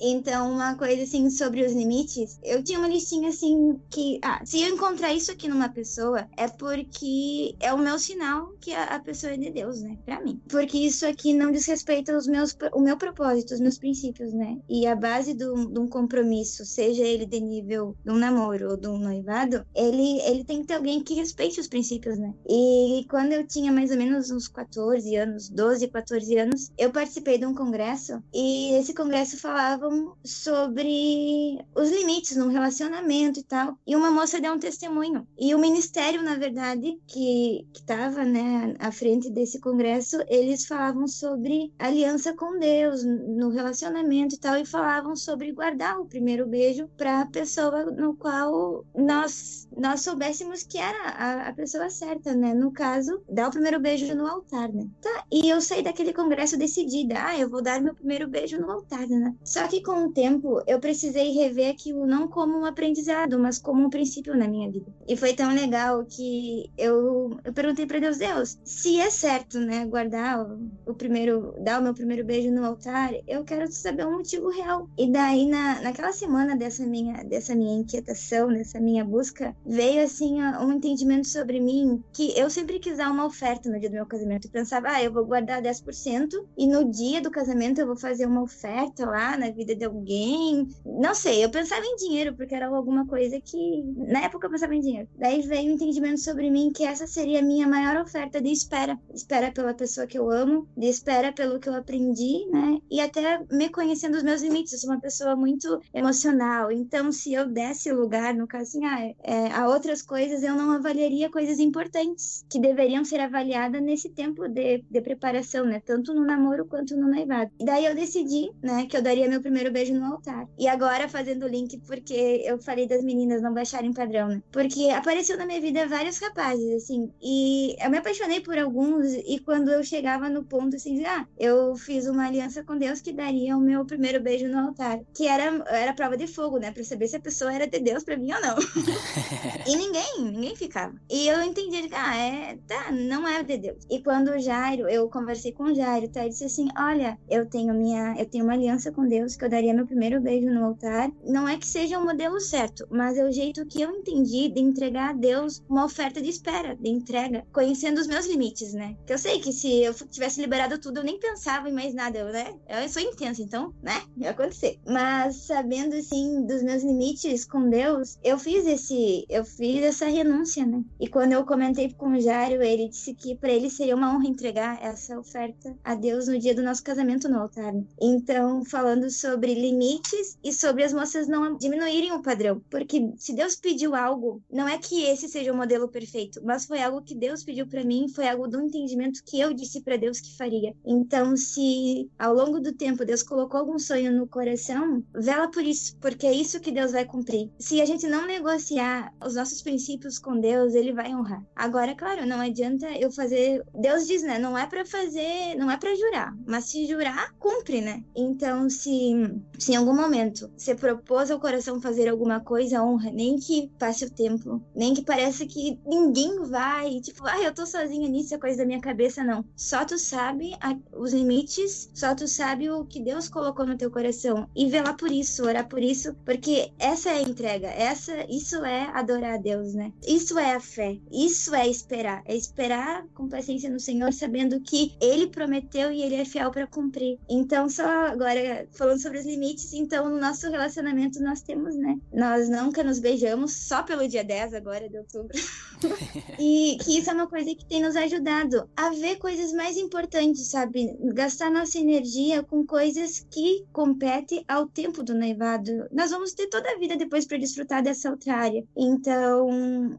Então, uma coisa assim sobre os limites, eu tinha uma listinha assim que, ah, se eu encontrar isso aqui numa pessoa, é porque é o meu sinal que a, a pessoa é de Deus, né? Pra mim. Porque isso aqui não diz respeito aos meus, o meu propósito, os meus princípios, né? E a base de um compromisso, seja ele de nível de um namoro ou de um noivado, ele, ele tem que ter alguém que respeite os princípios, né? E quando eu tinha mais ou menos uns 14 anos, 12, 14 anos, eu participei de um congresso e esse congresso falava sobre os limites no relacionamento e tal. E uma moça deu um testemunho. E o ministério, na verdade, que estava né, à frente desse congresso, eles falavam sobre aliança com Deus no relacionamento e tal, e falavam sobre guardar o primeiro beijo para a pessoa no qual nós, nós soubéssemos que era a, a pessoa certa, né? No caso, dar o primeiro beijo no altar, né? Tá, e eu saí daquele congresso decidida, ah, eu vou dar meu primeiro beijo no altar, né? Só que com o tempo eu precisei rever aquilo não como um aprendizado, mas como um princípio na minha vida. E foi tão legal que eu, eu perguntei para Deus, Deus, se é certo, né, guardar o, o, primeiro, dar o meu primeiro beijo no altar, eu quero saber um motivo real. E daí na, naquela semana dessa minha dessa minha inquietação, dessa minha busca, veio assim um entendimento sobre mim que eu sempre quis dar uma oferta no dia do meu casamento. Eu pensava, ah, eu vou guardar 10% e no dia do casamento eu vou fazer uma oferta lá na vida vida de alguém. Não sei, eu pensava em dinheiro, porque era alguma coisa que. Na época eu pensava em dinheiro. Daí veio o um entendimento sobre mim que essa seria a minha maior oferta de espera. Espera pela pessoa que eu amo, de espera pelo que eu aprendi, né? E até me conhecendo os meus limites. Eu sou uma pessoa muito emocional. Então, se eu desse lugar, no caso assim, ah, é, a outras coisas, eu não avaliaria coisas importantes que deveriam ser avaliadas nesse tempo de, de preparação, né? Tanto no namoro quanto no noivado. E daí eu decidi, né, que eu daria meu primeiro beijo no altar. E agora fazendo o link, porque eu falei das meninas não baixarem padrão, né? Porque apareceu na minha vida vários rapazes, assim, e eu me apaixonei por alguns, e quando eu chegava no ponto, assim, ah, eu fiz uma aliança com Deus que daria o meu primeiro beijo no altar, que era, era prova de fogo, né, pra saber se a pessoa era de Deus pra mim ou não. e ninguém, ninguém ficava. E eu entendi, ah, é, tá, não é de Deus. E quando o Jairo, eu conversei com o Jairo, tá, ele disse assim, olha, eu tenho minha, eu tenho uma aliança com Deus que eu daria meu primeiro beijo no altar. Não é que seja o modelo certo, mas é o jeito que eu entendi de entregar a Deus uma oferta de espera, de entrega, conhecendo os meus limites, né? Que eu sei que se eu tivesse liberado tudo, eu nem pensava em mais nada, né? Eu sou intensa, então, né? Ia acontecer. Mas sabendo, assim, dos meus limites com Deus, eu fiz esse, eu fiz essa renúncia, né? E quando eu comentei com o Jário, ele disse que para ele seria uma honra entregar essa oferta a Deus no dia do nosso casamento no altar. Então, falando sobre limites e sobre as moças não diminuírem o padrão, porque se Deus pediu algo, não é que esse seja o modelo perfeito, mas foi algo que Deus pediu para mim, foi algo do entendimento que eu disse para Deus que faria. Então, se ao longo do tempo Deus colocou algum sonho no coração, vela por isso, porque é isso que Deus vai cumprir. Se a gente não negociar os nossos princípios com Deus, ele vai honrar. Agora, claro, não adianta eu fazer, Deus diz, né, não é para fazer, não é para jurar, mas se jurar, cumpre, né? Então, se, se em algum momento você propôs ao coração fazer alguma coisa, honra, nem que passe o tempo, nem que pareça que ninguém vai, tipo, ah, eu tô sozinha nisso, é coisa da minha cabeça, não. Só tu sabe a, os limites, só tu sabe o que Deus colocou no teu coração e velar por isso, orar por isso, porque essa é a entrega, essa, isso é adorar a Deus, né? Isso é a fé, isso é esperar, é esperar com paciência no Senhor, sabendo que Ele prometeu e Ele é fiel para cumprir. Então, só agora falando sobre os limites, então no nosso relacionamento nós temos, né? Nós nunca nos beijamos só pelo dia 10 agora de outubro. e que isso é uma coisa que tem nos ajudado a ver coisas mais importantes, sabe? Gastar nossa energia com coisas que competem ao tempo do noivado. Nós vamos ter toda a vida depois para desfrutar dessa outra área. Então,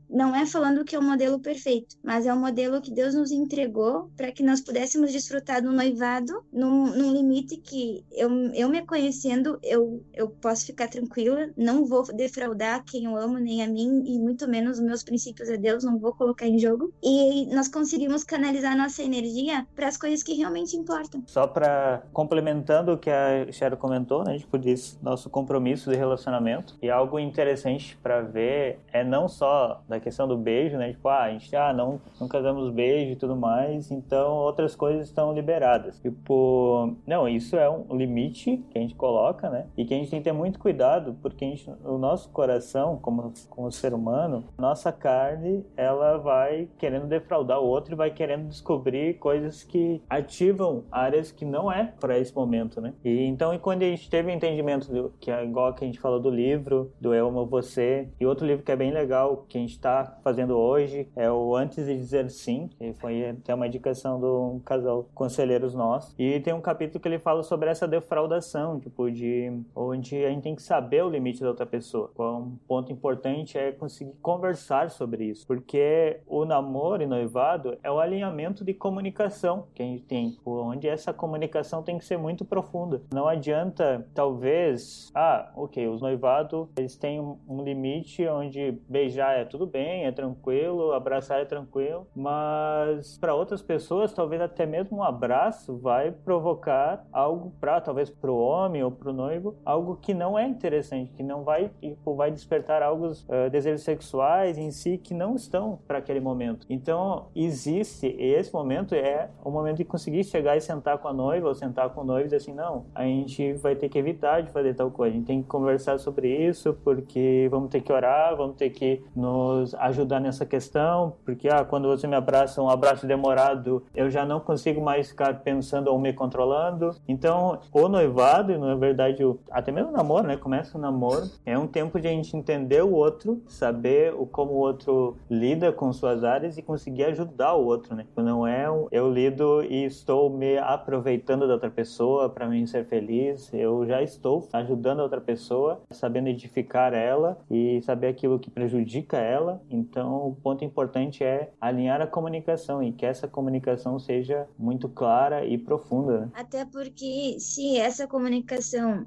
não é falando que é o um modelo perfeito, mas é um modelo que Deus nos entregou para que nós pudéssemos desfrutar do noivado num, num, limite que eu, eu me conhecendo, eu, eu posso ficar tranquila, não vou defraudar quem eu amo, nem a mim, e muito menos os meus princípios a Deus, não vou colocar em jogo. E nós conseguimos canalizar nossa energia para as coisas que realmente importam. Só para complementando o que a Cheryl comentou, né, tipo, desse nosso compromisso de relacionamento, e algo interessante para ver é não só da questão do beijo, né, tipo, ah, a gente, ah, não, não casamos beijo e tudo mais, então outras coisas estão liberadas. Tipo, não, isso é um limite que a gente coloca, né, e que a gente tem que ter muito cuidado, porque gente, o nosso coração, como, como ser humano, nossa carne, ela vai querendo defraudar o outro e vai querendo descobrir coisas que ativam áreas que não é para esse momento, né? E então, e quando a gente teve entendimento do, que é igual que a gente falou do livro, do Eu Amo Você, e outro livro que é bem legal, que a gente está fazendo hoje, é o Antes de Dizer Sim, que foi até uma indicação um casal conselheiros nossos. E tem um capítulo que ele fala sobre essa defraudação, tipo, de onde a gente tem que saber o limite da outra pessoa. Um ponto importante é conseguir conversar sobre isso, porque o namoro e noivado é o alinhamento de comunicação que a gente tem, onde essa comunicação tem que ser muito profunda. Não adianta, talvez, ah, ok, os noivados eles têm um limite onde beijar é tudo bem, é tranquilo, abraçar é tranquilo, mas para outras pessoas, talvez até mesmo um abraço vai provocar algo para, talvez para o homem ou para o noivo, algo que não é interessante, que não vai, tipo, vai despertar algo, uh, desejos sexuais em si que não estão para aquele momento. Então, existe, esse momento é o momento de conseguir chegar e sentar com a noiva ou sentar com o noivo e dizer assim: não, a gente vai ter que evitar de fazer tal coisa, a gente tem que conversar sobre isso, porque vamos ter que orar, vamos ter que nos ajudar nessa questão, porque ah, quando você me abraça, um abraço demorado, eu já não consigo mais ficar pensando ou me controlando. Então, o noivado, na verdade, até mesmo o namoro, né? Começa o namoro, é um tempo de a gente entender o outro, saber o como o outro lida com suas áreas e conseguir ajudar o outro, né? Não é eu lido e estou me aproveitando da outra pessoa para mim ser feliz. Eu já estou ajudando a outra pessoa, sabendo edificar ela e saber aquilo que prejudica ela. Então, o ponto importante é alinhar a comunicação e que essa comunicação seja muito clara e profunda. Né? Até porque se essa comunicação,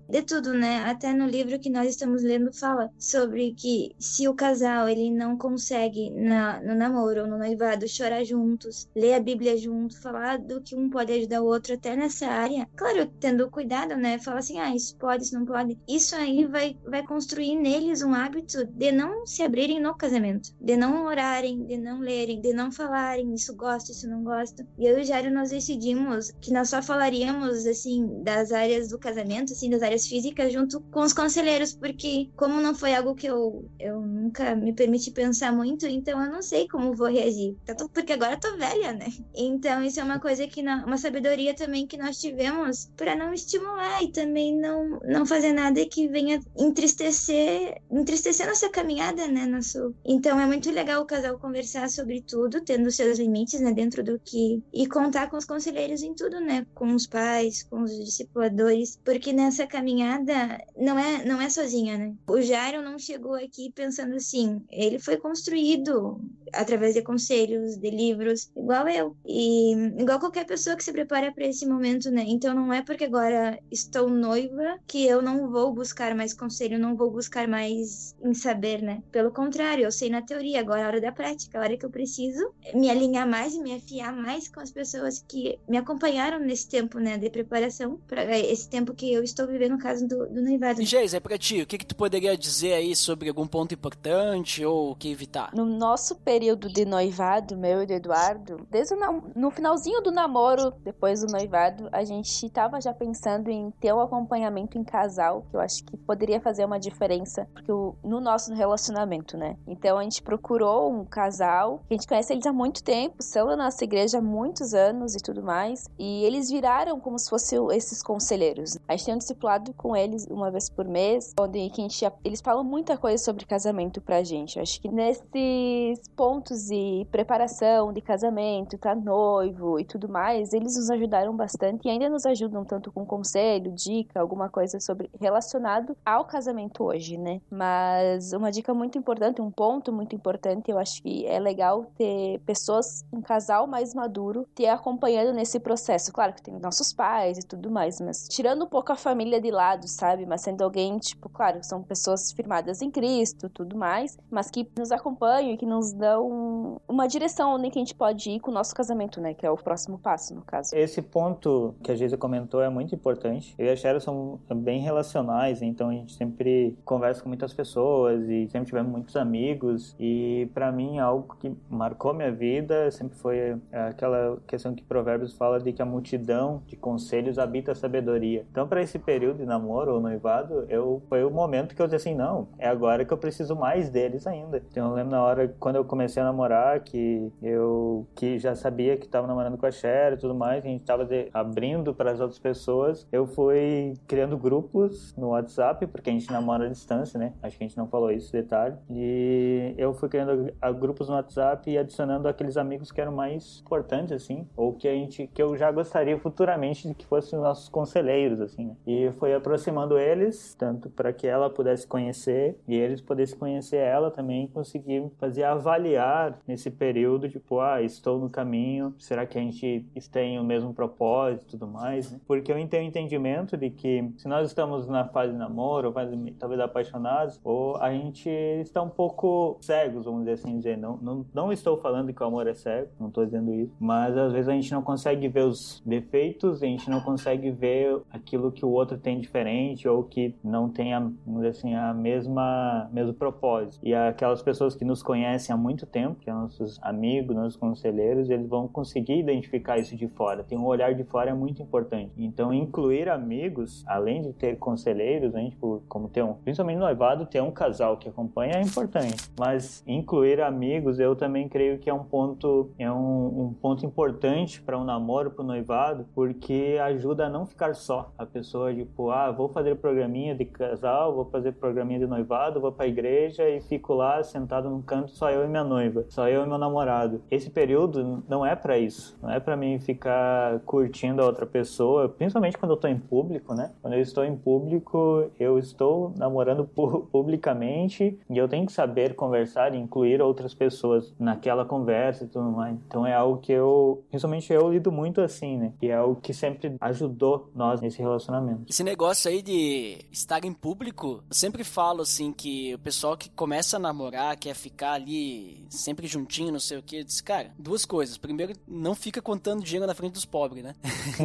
de tudo, né? Até no livro que nós estamos lendo fala sobre que se o casal ele não consegue na, no namoro ou no noivado chorar juntos, ler a Bíblia junto, falar do que um pode ajudar o outro até nessa área, claro, tendo cuidado, né? Fala assim, ah, isso pode, isso não pode. Isso aí vai, vai construir neles um hábito de não se abrirem no casamento, de não orarem, de não lerem, de não falarem, isso gosto, isso não gosto. E eu e o Jário nós decidimos que nós só falaríamos, assim, das áreas do casamento, assim, das áreas físicas, junto com os conselheiros, porque como não foi algo que eu, eu nunca me permiti pensar muito, então eu não sei como vou reagir. Porque agora eu tô velha, né? Então isso é uma coisa que, uma sabedoria também que nós tivemos para não estimular e também não, não fazer nada que venha entristecer, entristecer nossa caminhada, né? Nosso... Então é muito legal o casal conversar sobre tudo, tendo seus limites, né? Dentro do que. E contar com os conselheiros em tudo, né? Com os pais, com os discipuladores, porque nessa caminhada não é, não é sozinha, né? O Jairo não chegou aqui pensando assim, ele foi construído através de conselhos, de livros, igual eu. E igual qualquer pessoa que se prepara para esse momento, né? Então não é porque agora estou noiva que eu não vou buscar mais conselho, não vou buscar mais em saber, né? Pelo contrário, eu sei na teoria, agora é a hora da prática, a hora que eu preciso me alinhar mais e me afiar mais com as pessoas que me acompanharam nesse tempo, né, de preparação para esse tempo que eu estou vivendo no caso do, do noivado. Geis, é pra ti, o que que tu poderia dizer aí sobre algum ponto importante ou o que evitar? No nosso período de noivado, meu e do Eduardo, desde o no finalzinho do namoro, depois do noivado, a gente tava já pensando em ter um acompanhamento em casal, que eu acho que poderia fazer uma diferença porque o, no nosso relacionamento, né? Então a gente procurou um casal, que a gente conhece eles há muito tempo, são da nossa igreja há muitos anos e tudo mais, e eles viraram como se fossem esses conselheiros. A gente tem um discipulado com eles uma vez por mês, onde a gente, eles falam muita coisa sobre casamento pra gente. Eu acho que nesses pontos de preparação de casamento, tá noivo e tudo mais, eles nos ajudaram bastante e ainda nos ajudam tanto com conselho, dica, alguma coisa sobre relacionado ao casamento hoje, né? Mas uma dica muito importante, um ponto muito importante, eu acho que é legal ter pessoas, um casal mais maduro, te acompanhando nesse processo. Claro que tem nossos pais e tudo mais, mas tirando um pouco a família de lado, sabe? Mas sendo alguém, tipo, claro, são pessoas firmadas em Cristo, tudo mais, mas que nos acompanham e que nos dão uma direção onde a gente pode ir com o nosso casamento, né? Que é o próximo passo, no caso. Esse ponto que a Geisa comentou é muito importante. Eu e a Cheryl são bem relacionais, então a gente sempre conversa com muitas pessoas e sempre tivemos muitos amigos. E para mim, algo que marcou minha vida sempre foi aquela questão que Provérbios fala de que a multidão de conselhos habita a sabedoria. Então, para esse período de namoro ou noivado, eu foi o momento que eu disse assim: não, é agora que eu preciso mais deles ainda. Então, eu lembro na hora quando eu comecei a namorar que eu que já sabia que estava namorando com a Cher e tudo mais, a gente estava abrindo para as outras pessoas. Eu fui criando grupos no WhatsApp, porque a gente namora à distância, né? Acho que a gente não falou isso, detalhe. E eu fui criando grupos no WhatsApp e adicionando aqueles amigos que eram mais importantes, assim, ou que a gente, que eu já gostaria futuramente de que fossem nossos conselheiros, assim. Né? E foi aproximando eles, tanto para que ela pudesse conhecer e eles pudessem conhecer ela também, conseguir fazer avaliar nesse período, tipo, ah, estou no caminho, será que a gente tem o mesmo propósito e tudo mais, né? Porque eu tenho entendimento de que se nós estamos na fase de namoro, ou fase talvez apaixonados, ou a gente está um pouco cegos, vamos dizer assim dizer. Não, não, não estou falando que o amor é cego, não estou dizendo isso, mas às vezes a gente não consegue ver os defeitos, a gente não consegue ver aquilo que o outro tem diferente ou que não tem a, assim, a mesma mesmo propósito. E aquelas pessoas que nos conhecem há muito tempo, que são nossos amigos, nossos conselheiros, eles vão conseguir identificar isso de fora. Tem um olhar de fora é muito importante. Então, incluir amigos, além de ter conselheiros, né, tipo, como ter um, principalmente no noivado, ter um casal que acompanha é importante. Mas incluir amigos, eu também creio que é um ponto, é um, um ponto importante para um namoro, para o noivado, porque ajuda a não ficar só. A pessoa, tipo, ah, vou fazer programinha de casal, vou fazer programinha de noivado, vou para a igreja e fico lá sentado num canto só eu e minha noiva, só eu e meu namorado. Esse período não é para isso. Não é para mim ficar curtindo a outra pessoa, principalmente quando eu tô em público, né? Quando eu estou em público, eu estou namorando publicamente e eu tenho que saber conversar e incluir outras pessoas naquela conversa e tudo mais. Então é algo que eu, principalmente eu lido muito assim, né? E é algo que sempre ajudou nós nesse relacionamento. Esse negócio aí de estar em público, eu sempre falo assim que o pessoal que começa a namorar, quer ficar ali sempre juntinho, não sei o que, diz, cara, duas coisas. Primeiro, não fica contando dinheiro na frente dos pobres, né?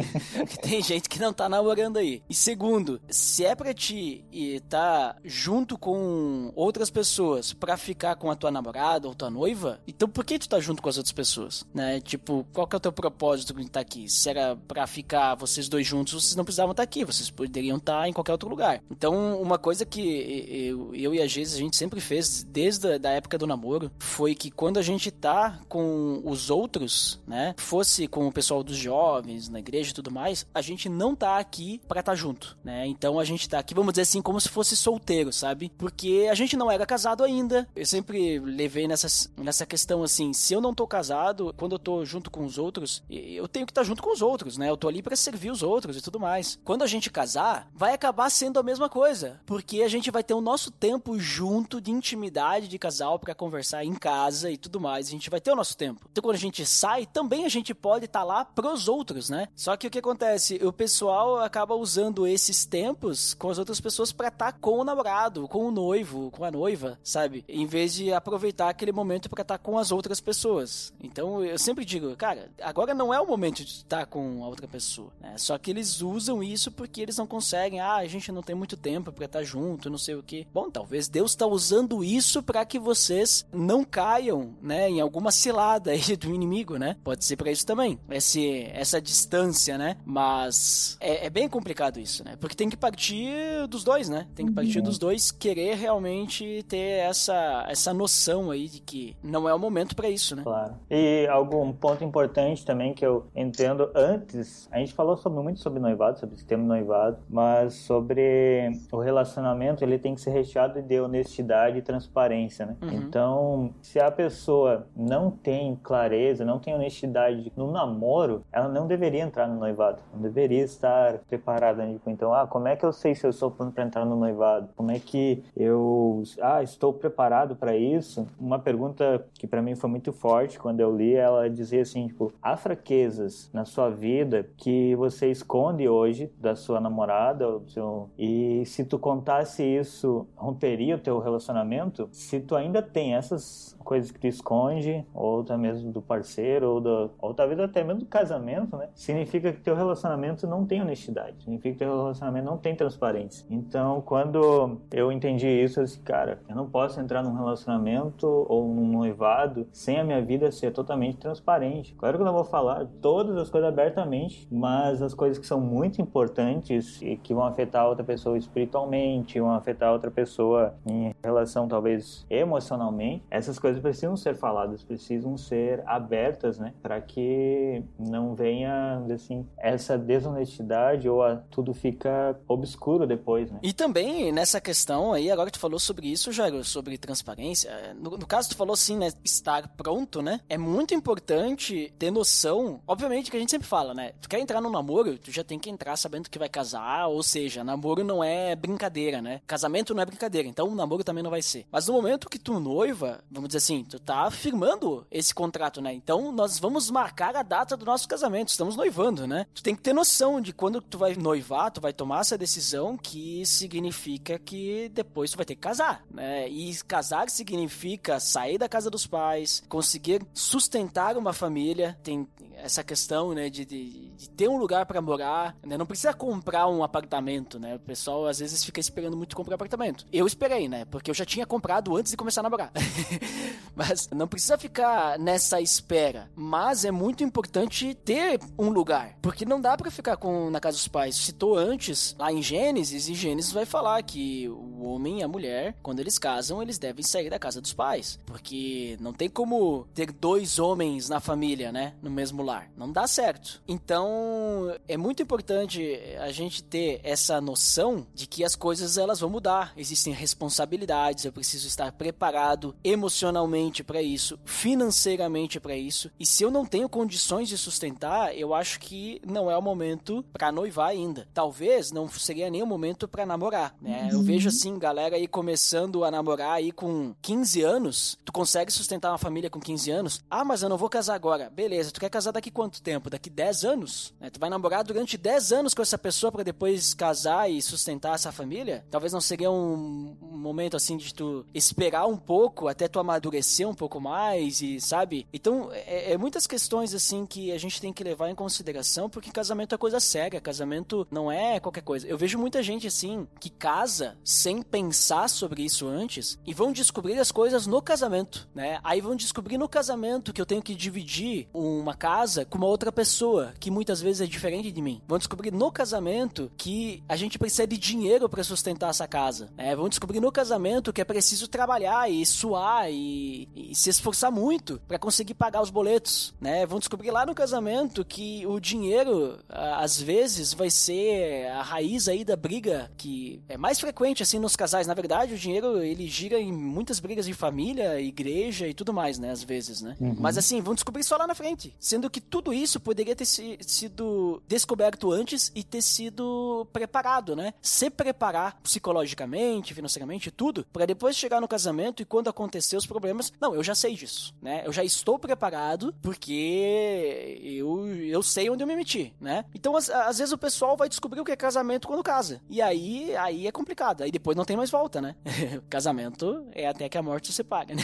tem gente que não tá namorando aí. E segundo, se é pra ti e tá junto com outras pessoas para ficar com a tua namorada ou tua noiva, então por que tu tá junto com as outras pessoas? Né? Tipo, qual que é o teu propósito de estar aqui? Se era pra ficar vocês dois juntos, vocês não precisavam estar aqui, vocês poderiam estar tá em qualquer outro lugar. Então, uma coisa que eu, eu e a Geise a gente sempre fez desde a da época do namoro foi que quando a gente tá com os outros, né, fosse com o pessoal dos jovens, na igreja e tudo mais, a gente não tá aqui para estar tá junto, né? Então a gente tá aqui, vamos dizer assim, como se fosse solteiro, sabe? Porque a gente não era casado ainda. Eu sempre levei nessa, nessa questão assim, se eu não tô casado, quando eu tô junto com os outros, eu tenho que estar tá junto com os outros, né? Eu tô ali para servir os outros e tudo mais. Quando a gente casar, vai acabar sendo a mesma coisa, porque a gente vai ter o nosso tempo junto de intimidade de casal para conversar em casa e tudo mais. A gente vai ter o nosso tempo. Então quando a gente sai, também a gente pode estar tá lá pros outros, né? Só que o que acontece? O pessoal acaba usando esses tempos com as outras pessoas para estar tá com o namorado, com o noivo, com a noiva, sabe? Em vez de aproveitar aquele momento para estar tá com as outras pessoas. Então eu sempre digo, cara, agora não é o momento de estar com a outra pessoa, né? Só que eles usam isso porque eles não conseguem, ah, a gente não tem muito tempo para estar junto, não sei o que. Bom, talvez Deus está usando isso para que vocês não caiam, né, em alguma cilada aí do inimigo, né? Pode ser para isso também. Esse, essa distância, né? Mas é, é, bem complicado isso, né? Porque tem que partir dos dois, né? Tem que partir uhum. dos dois querer realmente ter essa, essa noção aí de que não é o momento para isso, né? Claro. E algum ponto importante também que eu entendo antes, a gente falou sobre, muito sobre noivado, sobre o sistema noivado, mas sobre o relacionamento, ele tem que ser recheado de honestidade e transparência, né? Uhum. Então, se a pessoa não tem clareza, não tem honestidade no namoro, ela não deveria entrar no noivado, não deveria estar preparada. Né? Tipo, então, ah, como é que eu sei se eu sou pronto para entrar no noivado? Como é que eu, ah, estou preparado para isso? Uma pergunta que para mim foi muito forte quando eu li, ela dizia assim, tipo, há fraquezas na sua vida que você esconde hoje da sua namorada ou do seu... e se tu contasse isso, romperia o teu relacionamento? Se tu ainda tem essas coisas que tu esconde, ou até mesmo do parceiro, ou, do, ou talvez até mesmo do casamento, né? Significa que teu relacionamento não tem honestidade, significa que teu relacionamento não tem transparência. Então, quando eu entendi isso, eu disse, cara, eu não posso entrar num relacionamento ou num noivado sem a minha vida ser totalmente transparente. Claro que eu não vou falar todas as coisas abertamente, mas as coisas que são muito importantes e que vão afetar outra pessoa espiritualmente, vão afetar outra pessoa em relação talvez emocionalmente, essas coisas coisas precisam ser faladas, precisam ser abertas, né? Para que não venha, assim, essa desonestidade ou a, tudo fica obscuro depois, né? E também nessa questão aí, agora que tu falou sobre isso, Jairo, sobre transparência, no, no caso tu falou assim, né? Estar pronto, né? É muito importante ter noção, obviamente que a gente sempre fala, né? Tu quer entrar no namoro, tu já tem que entrar sabendo que vai casar, ou seja, namoro não é brincadeira, né? Casamento não é brincadeira, então o namoro também não vai ser. Mas no momento que tu noiva, vamos dizer assim, tu tá firmando esse contrato, né? Então nós vamos marcar a data do nosso casamento, estamos noivando, né? Tu tem que ter noção de quando tu vai noivar, tu vai tomar essa decisão que significa que depois tu vai ter que casar, né? E casar significa sair da casa dos pais, conseguir sustentar uma família, tem essa questão, né, de, de, de ter um lugar para morar, né? Não precisa comprar um apartamento, né? O pessoal às vezes fica esperando muito comprar apartamento. Eu esperei, né? Porque eu já tinha comprado antes de começar a namorar. Mas não precisa ficar nessa espera. Mas é muito importante ter um lugar. Porque não dá para ficar com na casa dos pais. Citou antes, lá em Gênesis, e Gênesis vai falar que o homem e a mulher, quando eles casam, eles devem sair da casa dos pais. Porque não tem como ter dois homens na família, né? No mesmo lar. Não dá certo. Então, é muito importante a gente ter essa noção de que as coisas elas vão mudar. Existem responsabilidades, eu preciso estar preparado emocionalmente para isso, financeiramente para isso. E se eu não tenho condições de sustentar, eu acho que não é o momento para noivar ainda. Talvez não seria nem o momento para namorar, né? Eu vejo assim, galera aí começando a namorar aí com 15 anos, tu consegue sustentar uma família com 15 anos? Ah, mas eu não vou casar agora. Beleza, tu quer casar daqui quanto tempo? Daqui 10 anos? Né? Tu vai namorar durante 10 anos com essa pessoa para depois casar e sustentar essa família? Talvez não seria um, um momento assim de tu esperar um pouco até tu amadurecer um pouco mais e sabe? Então, é, é muitas questões assim que a gente tem que levar em consideração porque casamento é coisa séria, casamento não é qualquer coisa. Eu vejo muita gente assim que casa sem pensar sobre isso antes e vão descobrir as coisas no casamento, né? Aí vão descobrir no casamento que eu tenho que dividir uma casa com uma outra pessoa que muitas vezes é diferente de mim. Vão descobrir no casamento que a gente precisa de dinheiro para sustentar essa casa. Né? Vão descobrir no casamento que é preciso trabalhar e suar e, e se esforçar muito para conseguir pagar os boletos, né? Vão descobrir lá no casamento que o dinheiro às vezes vai ser a raiz aí da briga que é mais frequente assim nos casais. Na verdade, o dinheiro ele gira em muitas brigas de família, igreja e tudo mais, né? Às vezes, né? Uhum. Mas assim, vão descobrir só lá na frente. Sendo que tudo isso poderia ter si- sido descoberto antes e ter sido preparado, né? Se preparar psicologicamente, financeiramente, tudo, para depois chegar no casamento e quando acontecer os problemas, não, eu já sei disso, né? Eu já estou preparado porque eu, eu sei onde eu me meti, né? Então, às, às vezes o pessoal vai descobrir o que é casamento quando casa. E aí, aí é complicado. Aí depois não tem mais volta, né? casamento é até que a morte se separe, né?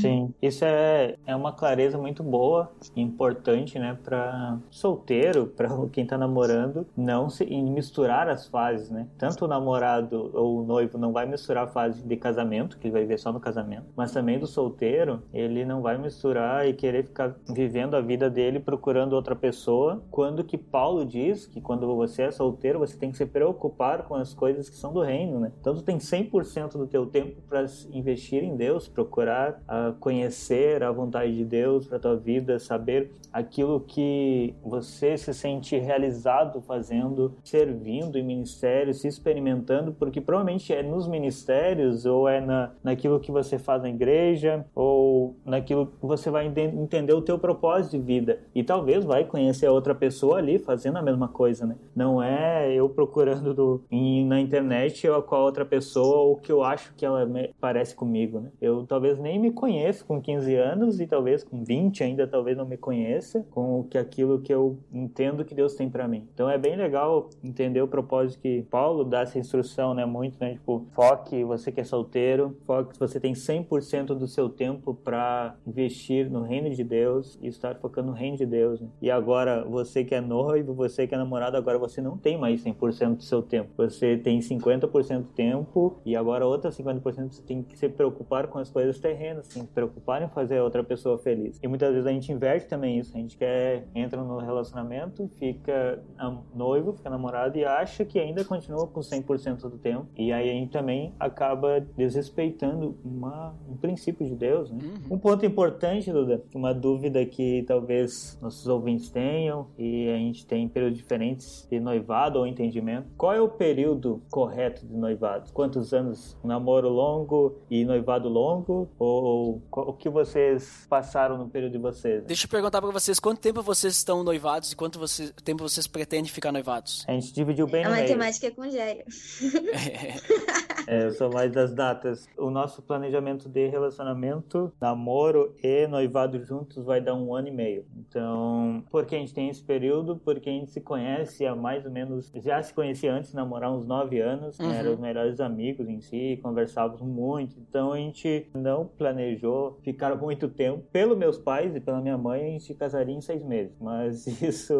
Sim, isso é, é uma clareza muito boa e importante, né, para solteiro, para quem tá namorando, não se misturar as fases, né? Tanto o namorado ou o noivo não vai misturar a fase de casamento, que ele vai ver só no casamento, mas também do solteiro, ele não vai misturar e querer ficar vivendo a vida dele procurando outra pessoa, quando que Paulo diz que quando você é solteiro, você tem que se preocupar com as coisas que são do reino, né? Então tu tem 100% do teu tempo para investir em Deus, procurar ah, conhecer a vontade de Deus para tua vida, saber aquilo que você se sente realizado fazendo, servindo em ministérios, se experimentando, porque provavelmente é nos ministérios ou é na, naquilo que você faz na igreja ou naquilo que você vai enten- entender o teu propósito de vida e talvez vai conhecer outra pessoa ali fazendo a mesma coisa, né? Não é eu procurando do, na internet ou com a outra pessoa ou que eu acho que ela parece comigo, né? Eu talvez nem me conheça com 15 anos e talvez com 20 ainda talvez não me conheça com o que aquilo que eu entendo que Deus tem para mim. Então é bem legal entender o propósito que Paulo dá essa instrução, né? Muito, né? Tipo, foque você que é solteiro, foque se você tem 100% do seu tempo para investir no reino de Deus e estar focando no reino de Deus. né? E agora você que é noivo, você que é namorado, agora você não tem mais 100% do seu tempo. Você tem 50% do tempo e agora outra 50% você tem que se preocupar com as coisas terrenas, tem que se preocupar em fazer a outra pessoa feliz. E muitas vezes a gente inverte também isso, a gente quer entra no relacionamento, fica noivo, fica namorado e acha que ainda continua com 100% do tempo. E aí a gente também acaba desrespeitando uma, um princípio de Deus, né? Um ponto importante, Duda, uma dúvida que talvez nossos ouvintes tenham e a gente tem períodos diferentes de noivado ou entendimento. Qual é o período correto de noivado? Quantos anos? Um namoro longo e noivado longo? Ou qual- o que vocês passaram no período de vocês? Deixa eu perguntar pra vocês quanto tempo vocês estão noivados e quanto você- tempo vocês pretendem ficar noivados? A gente dividiu bem A no meio. matemática é com Gério. É, eu sou mais das datas. O nosso planejamento de relacionamento, namoro e noivado juntos vai dar um ano e meio. Então, por que a gente tem esse período? Porque a gente se conhece há mais ou menos. Já se conhecia antes namorar uns nove anos, né? Uhum. eram os melhores amigos em si, conversávamos muito. Então a gente não planejou ficar muito tempo. Pelos meus pais e pela minha mãe, a gente casaria em seis meses. Mas isso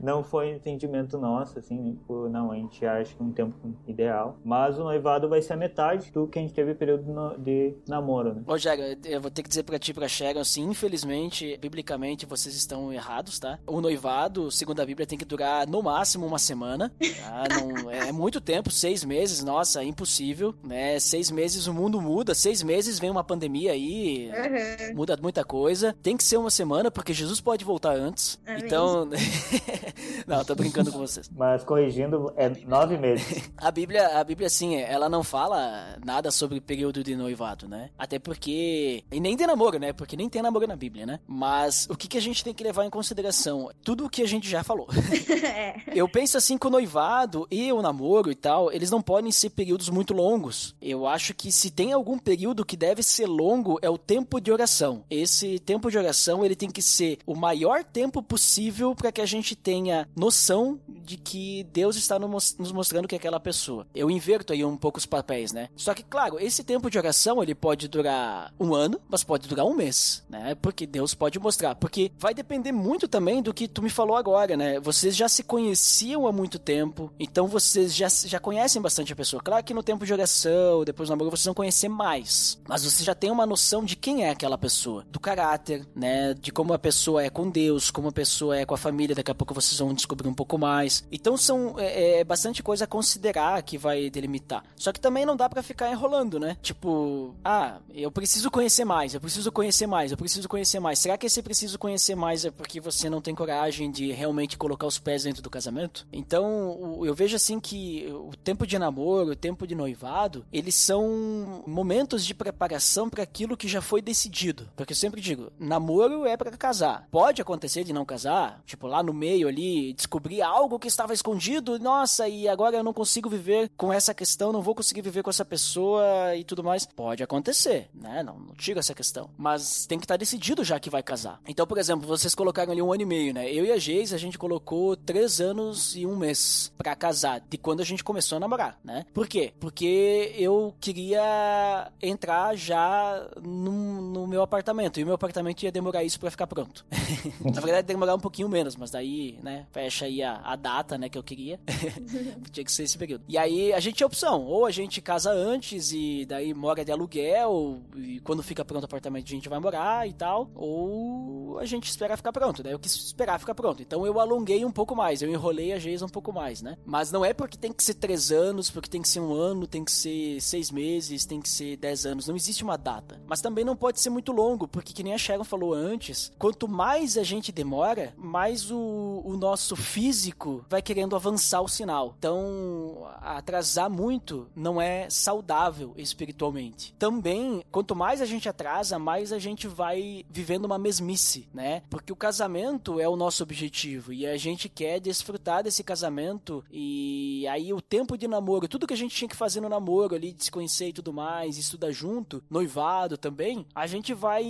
não foi um entendimento nosso, assim, tipo, não, a gente acha que um tempo ideal. Mas o noivado vai ser a metade do que a gente teve período de namoro, né? Rogério, eu vou ter que dizer pra ti e pra Sharon, assim, infelizmente, biblicamente, vocês estão errados, tá? O noivado, segundo a Bíblia, tem que durar no máximo uma semana, tá? Não, é muito tempo, seis meses, nossa, é impossível, né? Seis meses o mundo muda, seis meses vem uma pandemia aí, Uhum. muda muita coisa. Tem que ser uma semana, porque Jesus pode voltar antes. Amém. Então. não, tô brincando com vocês. Mas corrigindo, é nove meses. A Bíblia, a Bíblia, assim, ela não fala nada sobre período de noivado, né? Até porque. E nem de namoro, né? Porque nem tem namoro na Bíblia, né? Mas o que, que a gente tem que levar em consideração? Tudo o que a gente já falou. é. Eu penso assim que o noivado e o namoro e tal, eles não podem ser períodos muito longos. Eu acho que se tem algum período que deve ser longo é o tempo de oração. Esse tempo de oração, ele tem que ser o maior tempo possível para que a gente tenha noção de que Deus está nos mostrando que é aquela pessoa. Eu inverto aí um pouco os papéis, né? Só que, claro, esse tempo de oração, ele pode durar um ano, mas pode durar um mês, né? Porque Deus pode mostrar. Porque vai depender muito também do que tu me falou agora, né? Vocês já se conheciam há muito tempo, então vocês já, já conhecem bastante a pessoa. Claro que no tempo de oração, depois do namoro, vocês vão conhecer mais. Mas você já tem uma noção de quem é aquela pessoa, do caráter, né? De como a pessoa é com Deus, como a pessoa é com a família. Daqui a pouco vocês vão descobrir um pouco mais. Então são é, é, bastante coisa a considerar que vai delimitar. Só que também não dá pra ficar enrolando, né? Tipo, ah, eu preciso conhecer mais, eu preciso conhecer mais, eu preciso conhecer mais. Será que esse preciso conhecer mais é porque você não tem coragem de realmente colocar os pés dentro do casamento? Então, eu vejo assim que o tempo de namoro, o tempo de noivado, eles são momentos de preparação para aquilo que já foi decidido. Porque eu sempre digo, namoro é para casar. Pode acontecer de não casar, tipo lá no meio ali, descobrir algo que estava escondido, nossa, e agora eu não consigo viver com essa questão, não vou conseguir viver com essa pessoa e tudo mais. Pode acontecer, né? Não, não essa questão. Mas tem que estar decidido já que vai casar. Então, por exemplo, vocês colocaram ali um ano e meio, né? Eu e a Geis, a gente colocou três anos e um mês pra casar, de quando a gente começou a namorar, né? Por quê? Porque eu queria entrar já no, no meu apartamento. E o meu apartamento ia demorar isso pra ficar pronto. Na verdade, demorar um pouquinho menos, mas daí, né, fecha aí a, a data, né, que eu queria. tinha que ser esse período. E aí a gente tinha opção, ou a gente casa antes e daí mora de aluguel, e quando fica pronto o apartamento a gente vai morar e tal, ou a gente espera ficar pronto, daí eu quis esperar ficar pronto. Então eu alonguei um pouco mais, eu enrolei a Geisa um pouco mais, né? Mas não é porque tem que ser três anos, porque tem que ser um ano, tem que ser seis meses, tem que ser dez anos, não existe uma data. Mas também não pode ser muito longo, porque que nem a Sharon falou antes, quanto mais a gente demora, mais o, o nosso físico vai querendo avançar o sinal. Então, atrasar muito não é saudável espiritualmente. Também, quanto mais a gente atrasa, mais a gente vai vivendo uma mesmice, né? Porque o casamento é o nosso objetivo e a gente quer desfrutar desse casamento e aí o tempo de namoro, tudo que a gente tinha que fazer no namoro ali, de se conhecer e tudo mais, estudar junto, noivado também, a gente vai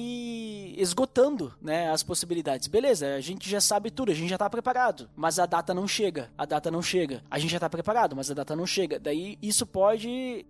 esgotando, né, as possibilidades. Beleza, a gente já sabe tudo, a gente já tá preparado, mas a data não chega, a data não chega. A gente já tá preparado, mas a data não chega. Daí isso pode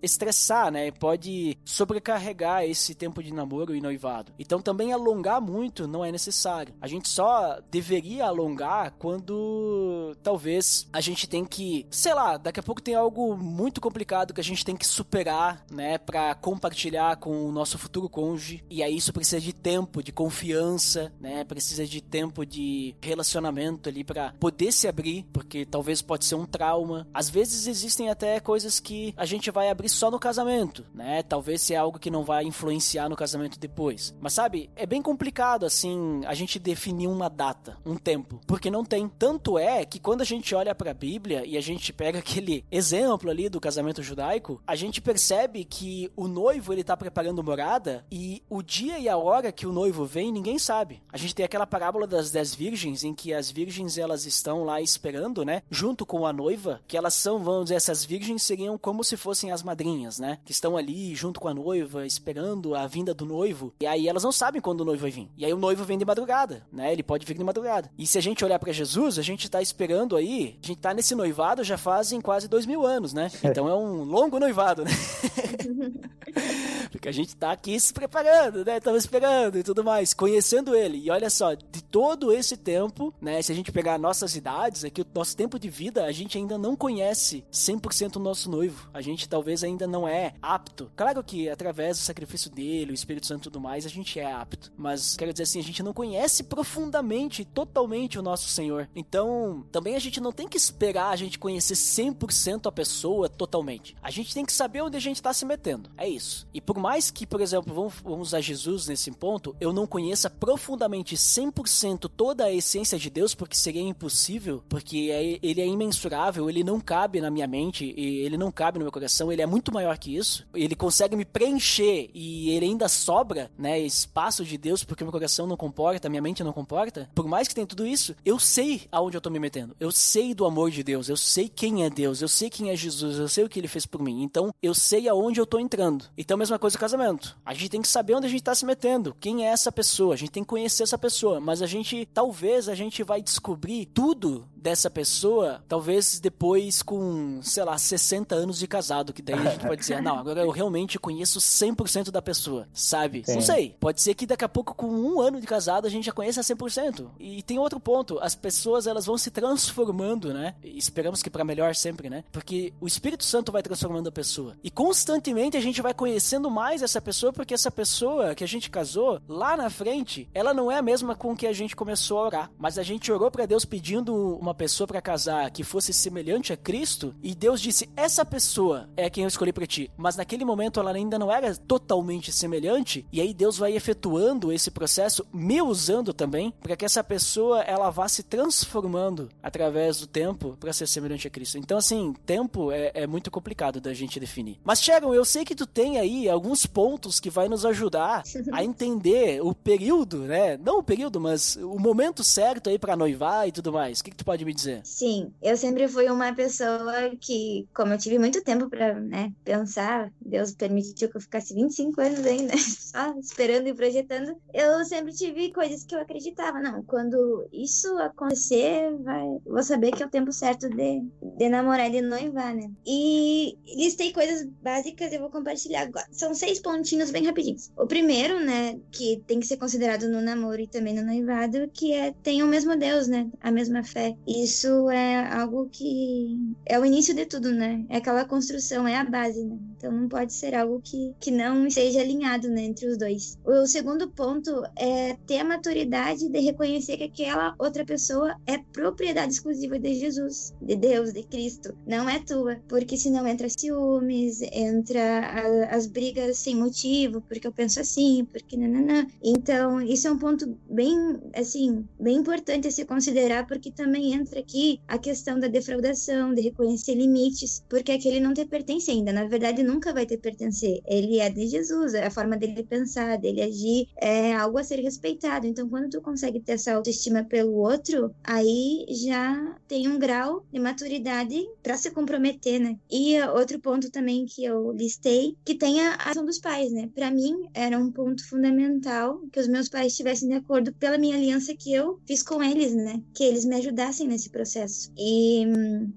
estressar, né? Pode sobrecarregar esse tempo de namoro e noivado. Então também alongar muito não é necessário. A gente só deveria alongar quando talvez a gente tem que, sei lá, daqui a pouco tem algo muito complicado que a gente tem que superar, né, para compartilhar com o nosso futuro cônjuge. E aí isso precisa de tempo, de confiança, né? Precisa de tempo de relacionamento ali para poder se abrir, porque talvez pode ser um trauma. Às vezes existem até coisas que a gente vai abrir só no casamento, né? Talvez seja algo que não vai influenciar no casamento depois. Mas sabe, é bem complicado assim a gente definir uma data, um tempo, porque não tem. Tanto é que quando a gente olha para a Bíblia e a gente pega aquele exemplo ali do casamento judaico, a gente percebe que o noivo ele tá preparando morada e o dia e a hora que o noivo vem, ninguém sabe. A gente tem aquela parábola das dez virgens em que as virgens elas estão lá esperando, né, junto com a noiva, que elas são, vamos dizer, essas virgens seriam como se as madrinhas, né, que estão ali junto com a noiva, esperando a vinda do noivo. E aí elas não sabem quando o noivo vai vir. E aí o noivo vem de madrugada, né? Ele pode vir de madrugada. E se a gente olhar para Jesus, a gente tá esperando aí, a gente tá nesse noivado já fazem quase dois mil anos, né? Então é um longo noivado, né? Porque a gente tá aqui se preparando, né? Estamos esperando e tudo mais, conhecendo ele. E olha só, de todo esse tempo, né, se a gente pegar nossas idades, aqui o nosso tempo de vida, a gente ainda não conhece 100% o nosso noivo. A gente talvez ainda não é apto. Claro que através do sacrifício dele, o Espírito Santo e tudo mais, a gente é apto. Mas quero dizer assim, a gente não conhece profundamente, totalmente o nosso Senhor. Então, também a gente não tem que esperar a gente conhecer 100% a pessoa totalmente. A gente tem que saber onde a gente está se metendo. É isso. E por mais que, por exemplo, vamos, vamos usar Jesus nesse ponto, eu não conheça profundamente 100% toda a essência de Deus, porque seria impossível, porque é, ele é imensurável, ele não cabe na minha mente, ele não cabe no meu coração, ele é muito maior que isso. Ele consegue me preencher e ele ainda sobra, né, espaço de Deus, porque meu coração não comporta, minha mente não comporta. Por mais que tenha tudo isso, eu sei aonde eu tô me metendo. Eu sei do amor de Deus, eu sei quem é Deus, eu sei quem é Jesus, eu sei o que ele fez por mim. Então, eu sei aonde eu tô entrando. Então, mesma coisa o casamento. A gente tem que saber onde a gente tá se metendo, quem é essa pessoa, a gente tem que conhecer essa pessoa, mas a gente, talvez a gente vai descobrir tudo dessa pessoa, talvez depois com, sei lá, 60 anos de casado, que daí a gente pode dizer, não, agora eu realmente conheço 100% da pessoa, sabe? Sim. Não sei, pode ser que daqui a pouco com um ano de casado a gente já conheça 100%. E tem outro ponto, as pessoas elas vão se transformando, né? E esperamos que para melhor sempre, né? Porque o Espírito Santo vai transformando a pessoa. E constantemente a gente vai conhecendo mais essa pessoa, porque essa pessoa que a gente casou, lá na frente, ela não é a mesma com que a gente começou a orar. Mas a gente orou para Deus pedindo uma pessoa para casar que fosse semelhante a Cristo, e Deus disse: Essa pessoa é quem eu escolhi para ti. Mas naquele momento ela ainda não era totalmente semelhante, e aí Deus vai efetuando esse processo, me usando também, para que essa pessoa ela vá se transformando através do tempo para ser semelhante a Cristo. Então, assim, tempo é, é muito complicado da gente definir. Mas, Sharon, eu sei que tu tem aí alguns pontos que vai nos ajudar a entender o período, né? Não o período, mas o momento certo aí para noivar e tudo mais. O que, que tu pode me dizer? Sim, eu sempre fui uma pessoa que, como eu tive muito tempo para né, pensar, Deus permitiu que eu ficasse 25 anos aí, né? Só esperando e projetando. Eu sempre tive coisas que eu acreditava. Não, quando isso acontecer, vai, vou saber que é o tempo certo de, de namorar e de noivar, né? E listei coisas básicas, eu vou compartilhar agora. São seis pontinhos bem rapidinhos. O primeiro, né, que tem que ser considerado no namoro e também no noivado, que é tem o mesmo Deus, né? A mesma fé. Isso é algo que é o início de tudo, né? É aquela construção, é a base, né? Então não pode ser algo que, que não esteja alinhado né, entre os dois. O segundo ponto é ter a maturidade de reconhecer que aquela outra pessoa é propriedade exclusiva de Jesus, de Deus, de Cristo, não é tua, porque senão entra ciúmes, entra a, as brigas sem motivo, porque eu penso assim, porque nananã. Então, isso é um ponto bem, assim, bem importante a se considerar, porque também entra aqui a questão da defraudação, de reconhecer limites, porque aquele não te pertence ainda, na verdade nunca vai te pertencer, ele é de Jesus, é a forma dele pensar, dele agir, é algo a ser respeitado, então quando tu consegue ter essa autoestima pelo outro, aí já tem um grau de maturidade para se comprometer, né? E outro ponto também que eu listei, que tem a ação dos pais, né? Para mim era um ponto fundamental que os meus pais estivessem de acordo pela minha aliança que eu fiz com eles, né? Que eles me ajudassem nesse processo. E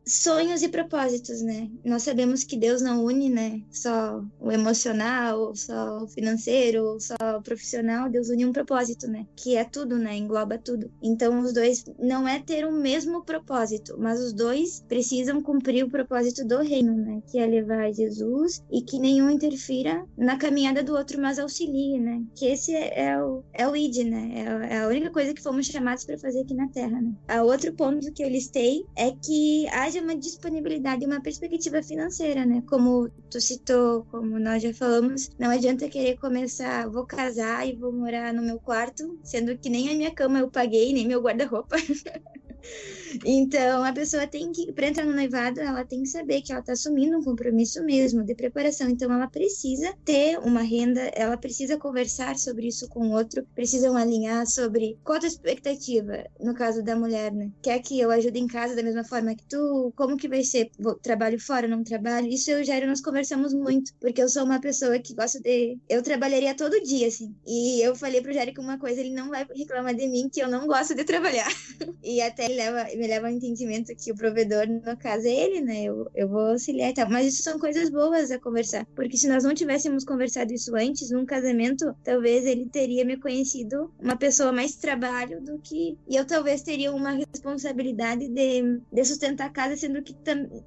sonhos e propósitos, né? Nós sabemos que Deus não une, né? Só o emocional, só o financeiro, só o profissional. Deus une um propósito, né? Que é tudo, né? Engloba tudo. Então os dois não é ter o mesmo propósito, mas os dois precisam cumprir o propósito do reino, né? Que é levar Jesus e que nenhum interfira na caminhada do outro, mas auxilie, né? Que esse é o, é o ID, né? É, é a única coisa que fomos chamados para fazer aqui na Terra, né? A outro ponto que eu listei é que haja uma disponibilidade e uma perspectiva financeira, né? Como tu citou, como nós já falamos, não adianta querer começar, vou casar e vou morar no meu quarto, sendo que nem a minha cama eu paguei, nem meu guarda-roupa. Então, a pessoa tem que, para entrar no noivado, ela tem que saber que ela está assumindo um compromisso mesmo de preparação. Então, ela precisa ter uma renda, ela precisa conversar sobre isso com o outro, precisam alinhar sobre qual a expectativa, no caso da mulher, né? Quer que eu ajude em casa da mesma forma que tu? Como que vai ser? Vou, trabalho fora, não trabalho? Isso eu já nós conversamos muito, porque eu sou uma pessoa que gosta de. Eu trabalharia todo dia, assim. E eu falei pro Jérico uma coisa, ele não vai reclamar de mim, que eu não gosto de trabalhar. e até leva, me leva ao entendimento que o provedor, no caso, é ele, né? Eu, eu vou auxiliar e tal. Mas isso são coisas boas a conversar. Porque se nós não tivéssemos conversado isso antes, num casamento, talvez ele teria me conhecido uma pessoa mais trabalho do que. E eu talvez teria uma responsabilidade de, de sustentar a casa, sendo que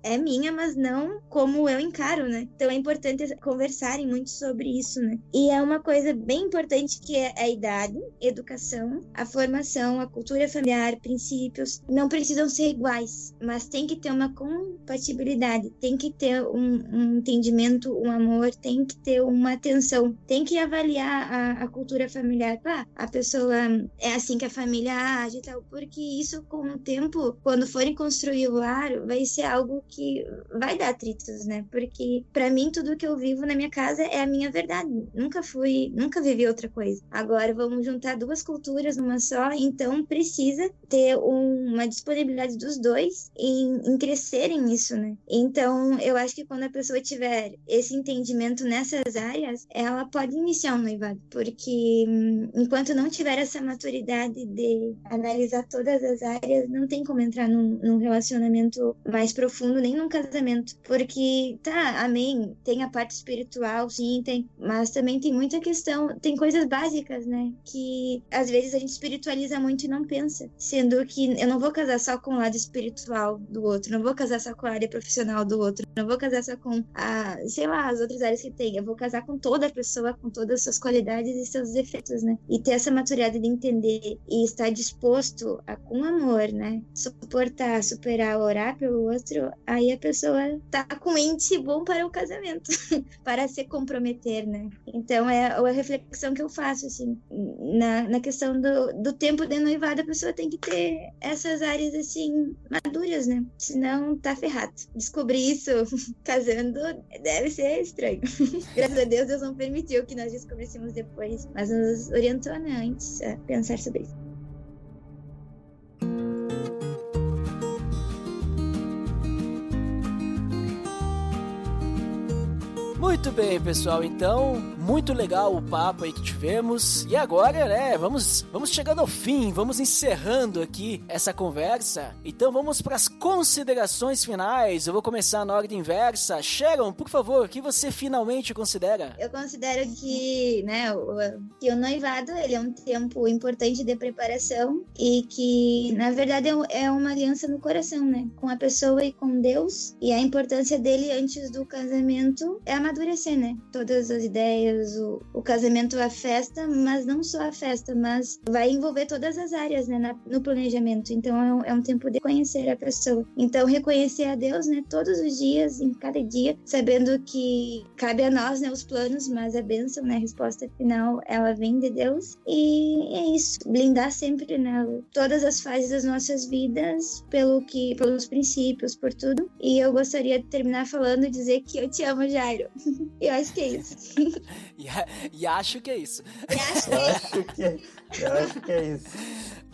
é minha, mas não como eu encaro, né? Então é importante conversarem muito sobre isso, né? E é uma coisa bem importante que é a idade, educação, a formação, a cultura familiar, princípios, não precisam ser iguais, mas tem que ter uma compatibilidade, tem que ter um, um entendimento, um amor, tem que ter uma atenção, tem que avaliar a, a cultura familiar. Pá, a pessoa é assim que a família age e tal, porque isso com o tempo, quando forem construir o lar, vai ser algo que vai dar atritos, né? Porque para mim tudo que eu vivo na minha casa é a minha verdade. Nunca fui, nunca vivi outra coisa. Agora vamos juntar duas culturas numa só, então precisa ter um, uma disponibilidade dos dois em, em crescerem nisso, né? Então eu acho que quando a pessoa tiver esse entendimento nessas áreas, ela pode iniciar um noivado, porque hum, enquanto não tiver essa maturidade de analisar todas as áreas, não tem como entrar num, num relacionamento mais profundo, nem num casamento, porque tá, amém, tem a parte espiritual, sim, tem, mas também tem muita questão, tem coisas básicas, né? Que às vezes a gente espiritualiza muito e não pensa. Sendo que eu não vou casar só com o lado espiritual do outro, não vou casar só com a área profissional do outro, não vou casar só com a, sei lá, as outras áreas que tem. Eu vou casar com toda a pessoa, com todas as suas qualidades e seus defeitos, né? E ter essa maturidade de entender e estar disposto a, com amor, né? Suportar, superar, orar pelo outro, aí a pessoa tá com índice bom para o casamento, para se comprometer, né? Então é a reflexão que eu faço, assim, na, na questão do, do tempo de noivado, a pessoa tem que ter essas áreas, assim, maduras, né? Senão tá ferrado. Descobrir isso casando deve ser estranho. Graças a Deus, Deus não permitiu que nós descobríssemos depois, mas nos orientou, né, antes a pensar sobre isso. Muito bem, pessoal. Então, muito legal o papo aí que tivemos. E agora, né, vamos, vamos chegando ao fim, vamos encerrando aqui essa conversa. Então, vamos para as considerações finais. Eu vou começar na ordem inversa. Sharon, por favor, o que você finalmente considera? Eu considero que, né, o, que o noivado, ele é um tempo importante de preparação e que, na verdade, é, é uma aliança no coração, né, com a pessoa e com Deus. E a importância dele antes do casamento é amadurecer, né? Todas as ideias, o, o casamento, a festa, mas não só a festa, mas vai envolver todas as áreas, né? Na, no planejamento. Então é um, é um, tempo de conhecer a pessoa. Então reconhecer a Deus, né? Todos os dias, em cada dia, sabendo que cabe a nós, né? Os planos, mas a bênção, né? A resposta final, ela vem de Deus. E é isso. Blindar sempre, né? Todas as fases das nossas vidas pelo que, pelos princípios, por tudo. E eu gostaria de terminar falando dizer que eu te amo, Jairo. Eu acho que é isso. e, e, acho que é isso. E acho que é isso. eu acho que é isso.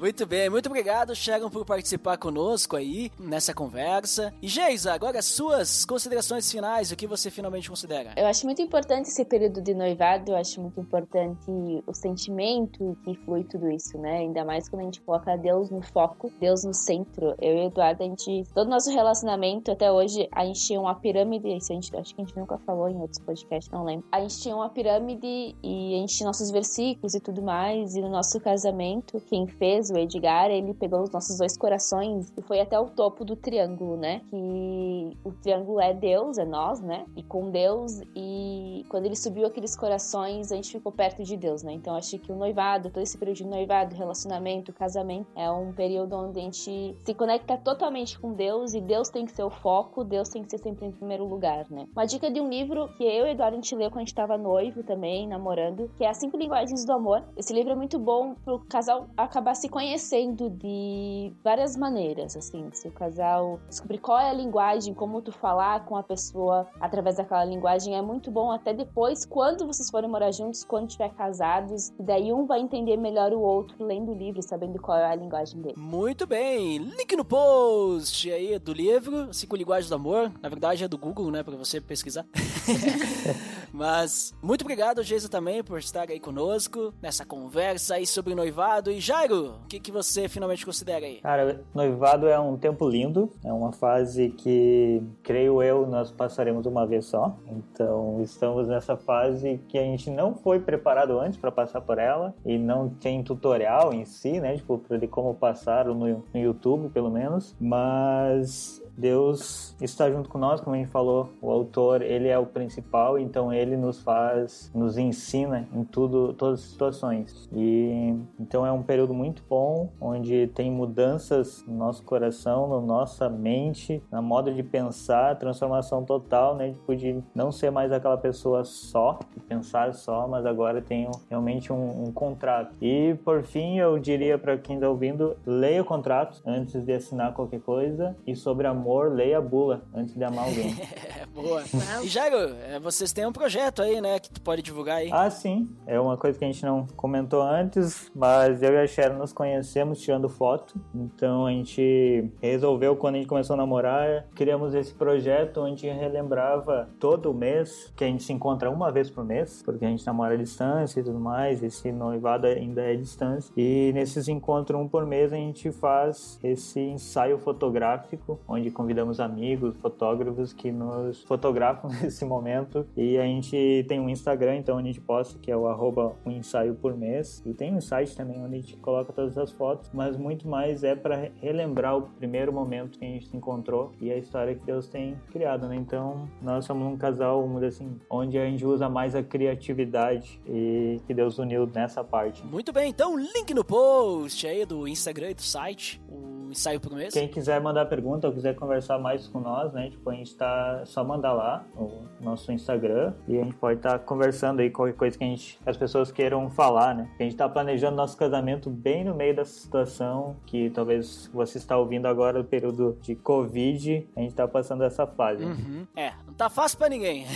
Muito bem, muito obrigado, Sharon, por participar conosco aí nessa conversa. E Geisa, agora suas considerações finais, o que você finalmente considera? Eu acho muito importante esse período de noivado, eu acho muito importante o sentimento que flui tudo isso, né? Ainda mais quando a gente coloca Deus no foco, Deus no centro. Eu e o Eduardo, a gente, todo nosso relacionamento até hoje, a gente tinha uma pirâmide, isso a gente, acho que a gente nunca falou em outros podcasts, não lembro. A gente tinha uma pirâmide e a gente tinha nossos versículos e tudo mais, e no nosso casamento, quem fez o Edgar, ele pegou os nossos dois corações e foi até o topo do triângulo, né? Que o triângulo é Deus, é nós, né? E com Deus, e quando ele subiu aqueles corações, a gente ficou perto de Deus, né? Então acho que o noivado, todo esse período de noivado, relacionamento, casamento, é um período onde a gente se conecta totalmente com Deus e Deus tem que ser o foco, Deus tem que ser sempre em primeiro lugar, né? Uma dica de um livro que eu e Eduardo a gente leu quando a gente tava noivo também, namorando, que é As Cinco Linguagens do Amor. Esse livro é muito bom pro casal acabar se conhecendo conhecendo de várias maneiras, assim, se o casal descobrir qual é a linguagem, como tu falar com a pessoa através daquela linguagem é muito bom até depois, quando vocês forem morar juntos, quando estiver casados, e daí um vai entender melhor o outro lendo o livro, sabendo qual é a linguagem dele. Muito bem, link no post aí do livro, Cinco Linguagens do Amor, na verdade é do Google, né, para você pesquisar. Mas muito obrigado, Geisa, também, por estar aí conosco nessa conversa aí sobre noivado. E Jairo, que, que você finalmente considera aí? Cara, noivado é um tempo lindo, é uma fase que, creio eu, nós passaremos uma vez só. Então, estamos nessa fase que a gente não foi preparado antes para passar por ela e não tem tutorial em si, né? Tipo, de como passar no, no YouTube, pelo menos. Mas Deus está junto com nós, como a gente falou, o autor, ele é o principal, então ele nos faz, nos ensina em tudo, todas as situações. E então é um período muito bom, onde tem mudanças no nosso coração, na nossa mente, na modo de pensar, transformação total, né? Tipo, de não ser mais aquela pessoa só, pensar só, mas agora tem realmente um, um contrato. E por fim, eu diria para quem está ouvindo, leia o contrato antes de assinar qualquer coisa e sobre amor amor, leia a bula antes de amar alguém. Boa. E Jairo, é, vocês têm um projeto aí, né, que tu pode divulgar aí. Ah, sim. É uma coisa que a gente não comentou antes, mas eu e a Sharon nos conhecemos tirando foto. Então a gente resolveu, quando a gente começou a namorar, criamos esse projeto onde relembrava todo mês, que a gente se encontra uma vez por mês, porque a gente namora à distância e tudo mais, esse noivado ainda é distância. E nesses encontros um por mês a gente faz esse ensaio fotográfico, onde convidamos amigos, fotógrafos que nos fotografam nesse momento. E a gente tem um Instagram, então a gente posta, que é o arroba um ensaio por mês. E tem um site também onde a gente coloca todas as fotos, mas muito mais é para relembrar o primeiro momento que a gente se encontrou e a história que Deus tem criado, né? Então, nós somos um casal, vamos assim, onde a gente usa mais a criatividade e que Deus uniu nessa parte. Muito bem, então link no post aí do Instagram e do site, o ensaio por mês. Quem quiser mandar pergunta ou quiser conversar mais com nós, né? Tipo, a gente tá só mandar lá o nosso Instagram e a gente pode estar tá conversando aí qualquer coisa que a gente, as pessoas queiram falar, né? A gente tá planejando nosso casamento bem no meio dessa situação que talvez você está ouvindo agora no período de Covid, a gente tá passando essa fase. Uhum. É, não tá fácil para ninguém.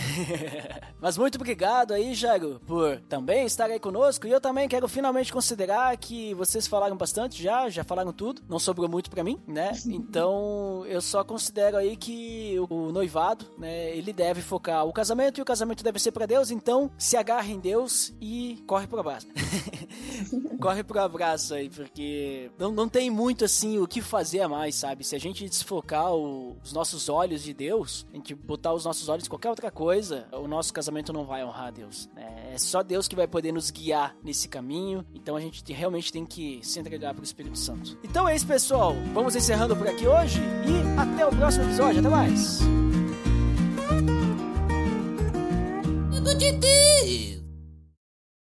Mas muito obrigado aí, Jago, por também estar aí conosco e eu também quero finalmente considerar que vocês falaram bastante já, já falaram tudo, não sobrou muito para mim, né? Então, eu só considero aí que o noivado, né, ele deve focar o casamento e o casamento deve ser para Deus, então se agarre em Deus e corre pro abraço. corre pro abraço aí, porque não, não tem muito assim o que fazer a mais, sabe? Se a gente desfocar o, os nossos olhos de Deus, a gente botar os nossos olhos em qualquer outra coisa, o nosso casamento não vai honrar a Deus. Né? É só Deus que vai poder nos guiar nesse caminho, então a gente realmente tem que se entregar pro Espírito Santo. Então é isso, pessoal. Vamos encerrando por aqui hoje e até o próximo episódio. Até mais! Tudo de Deus!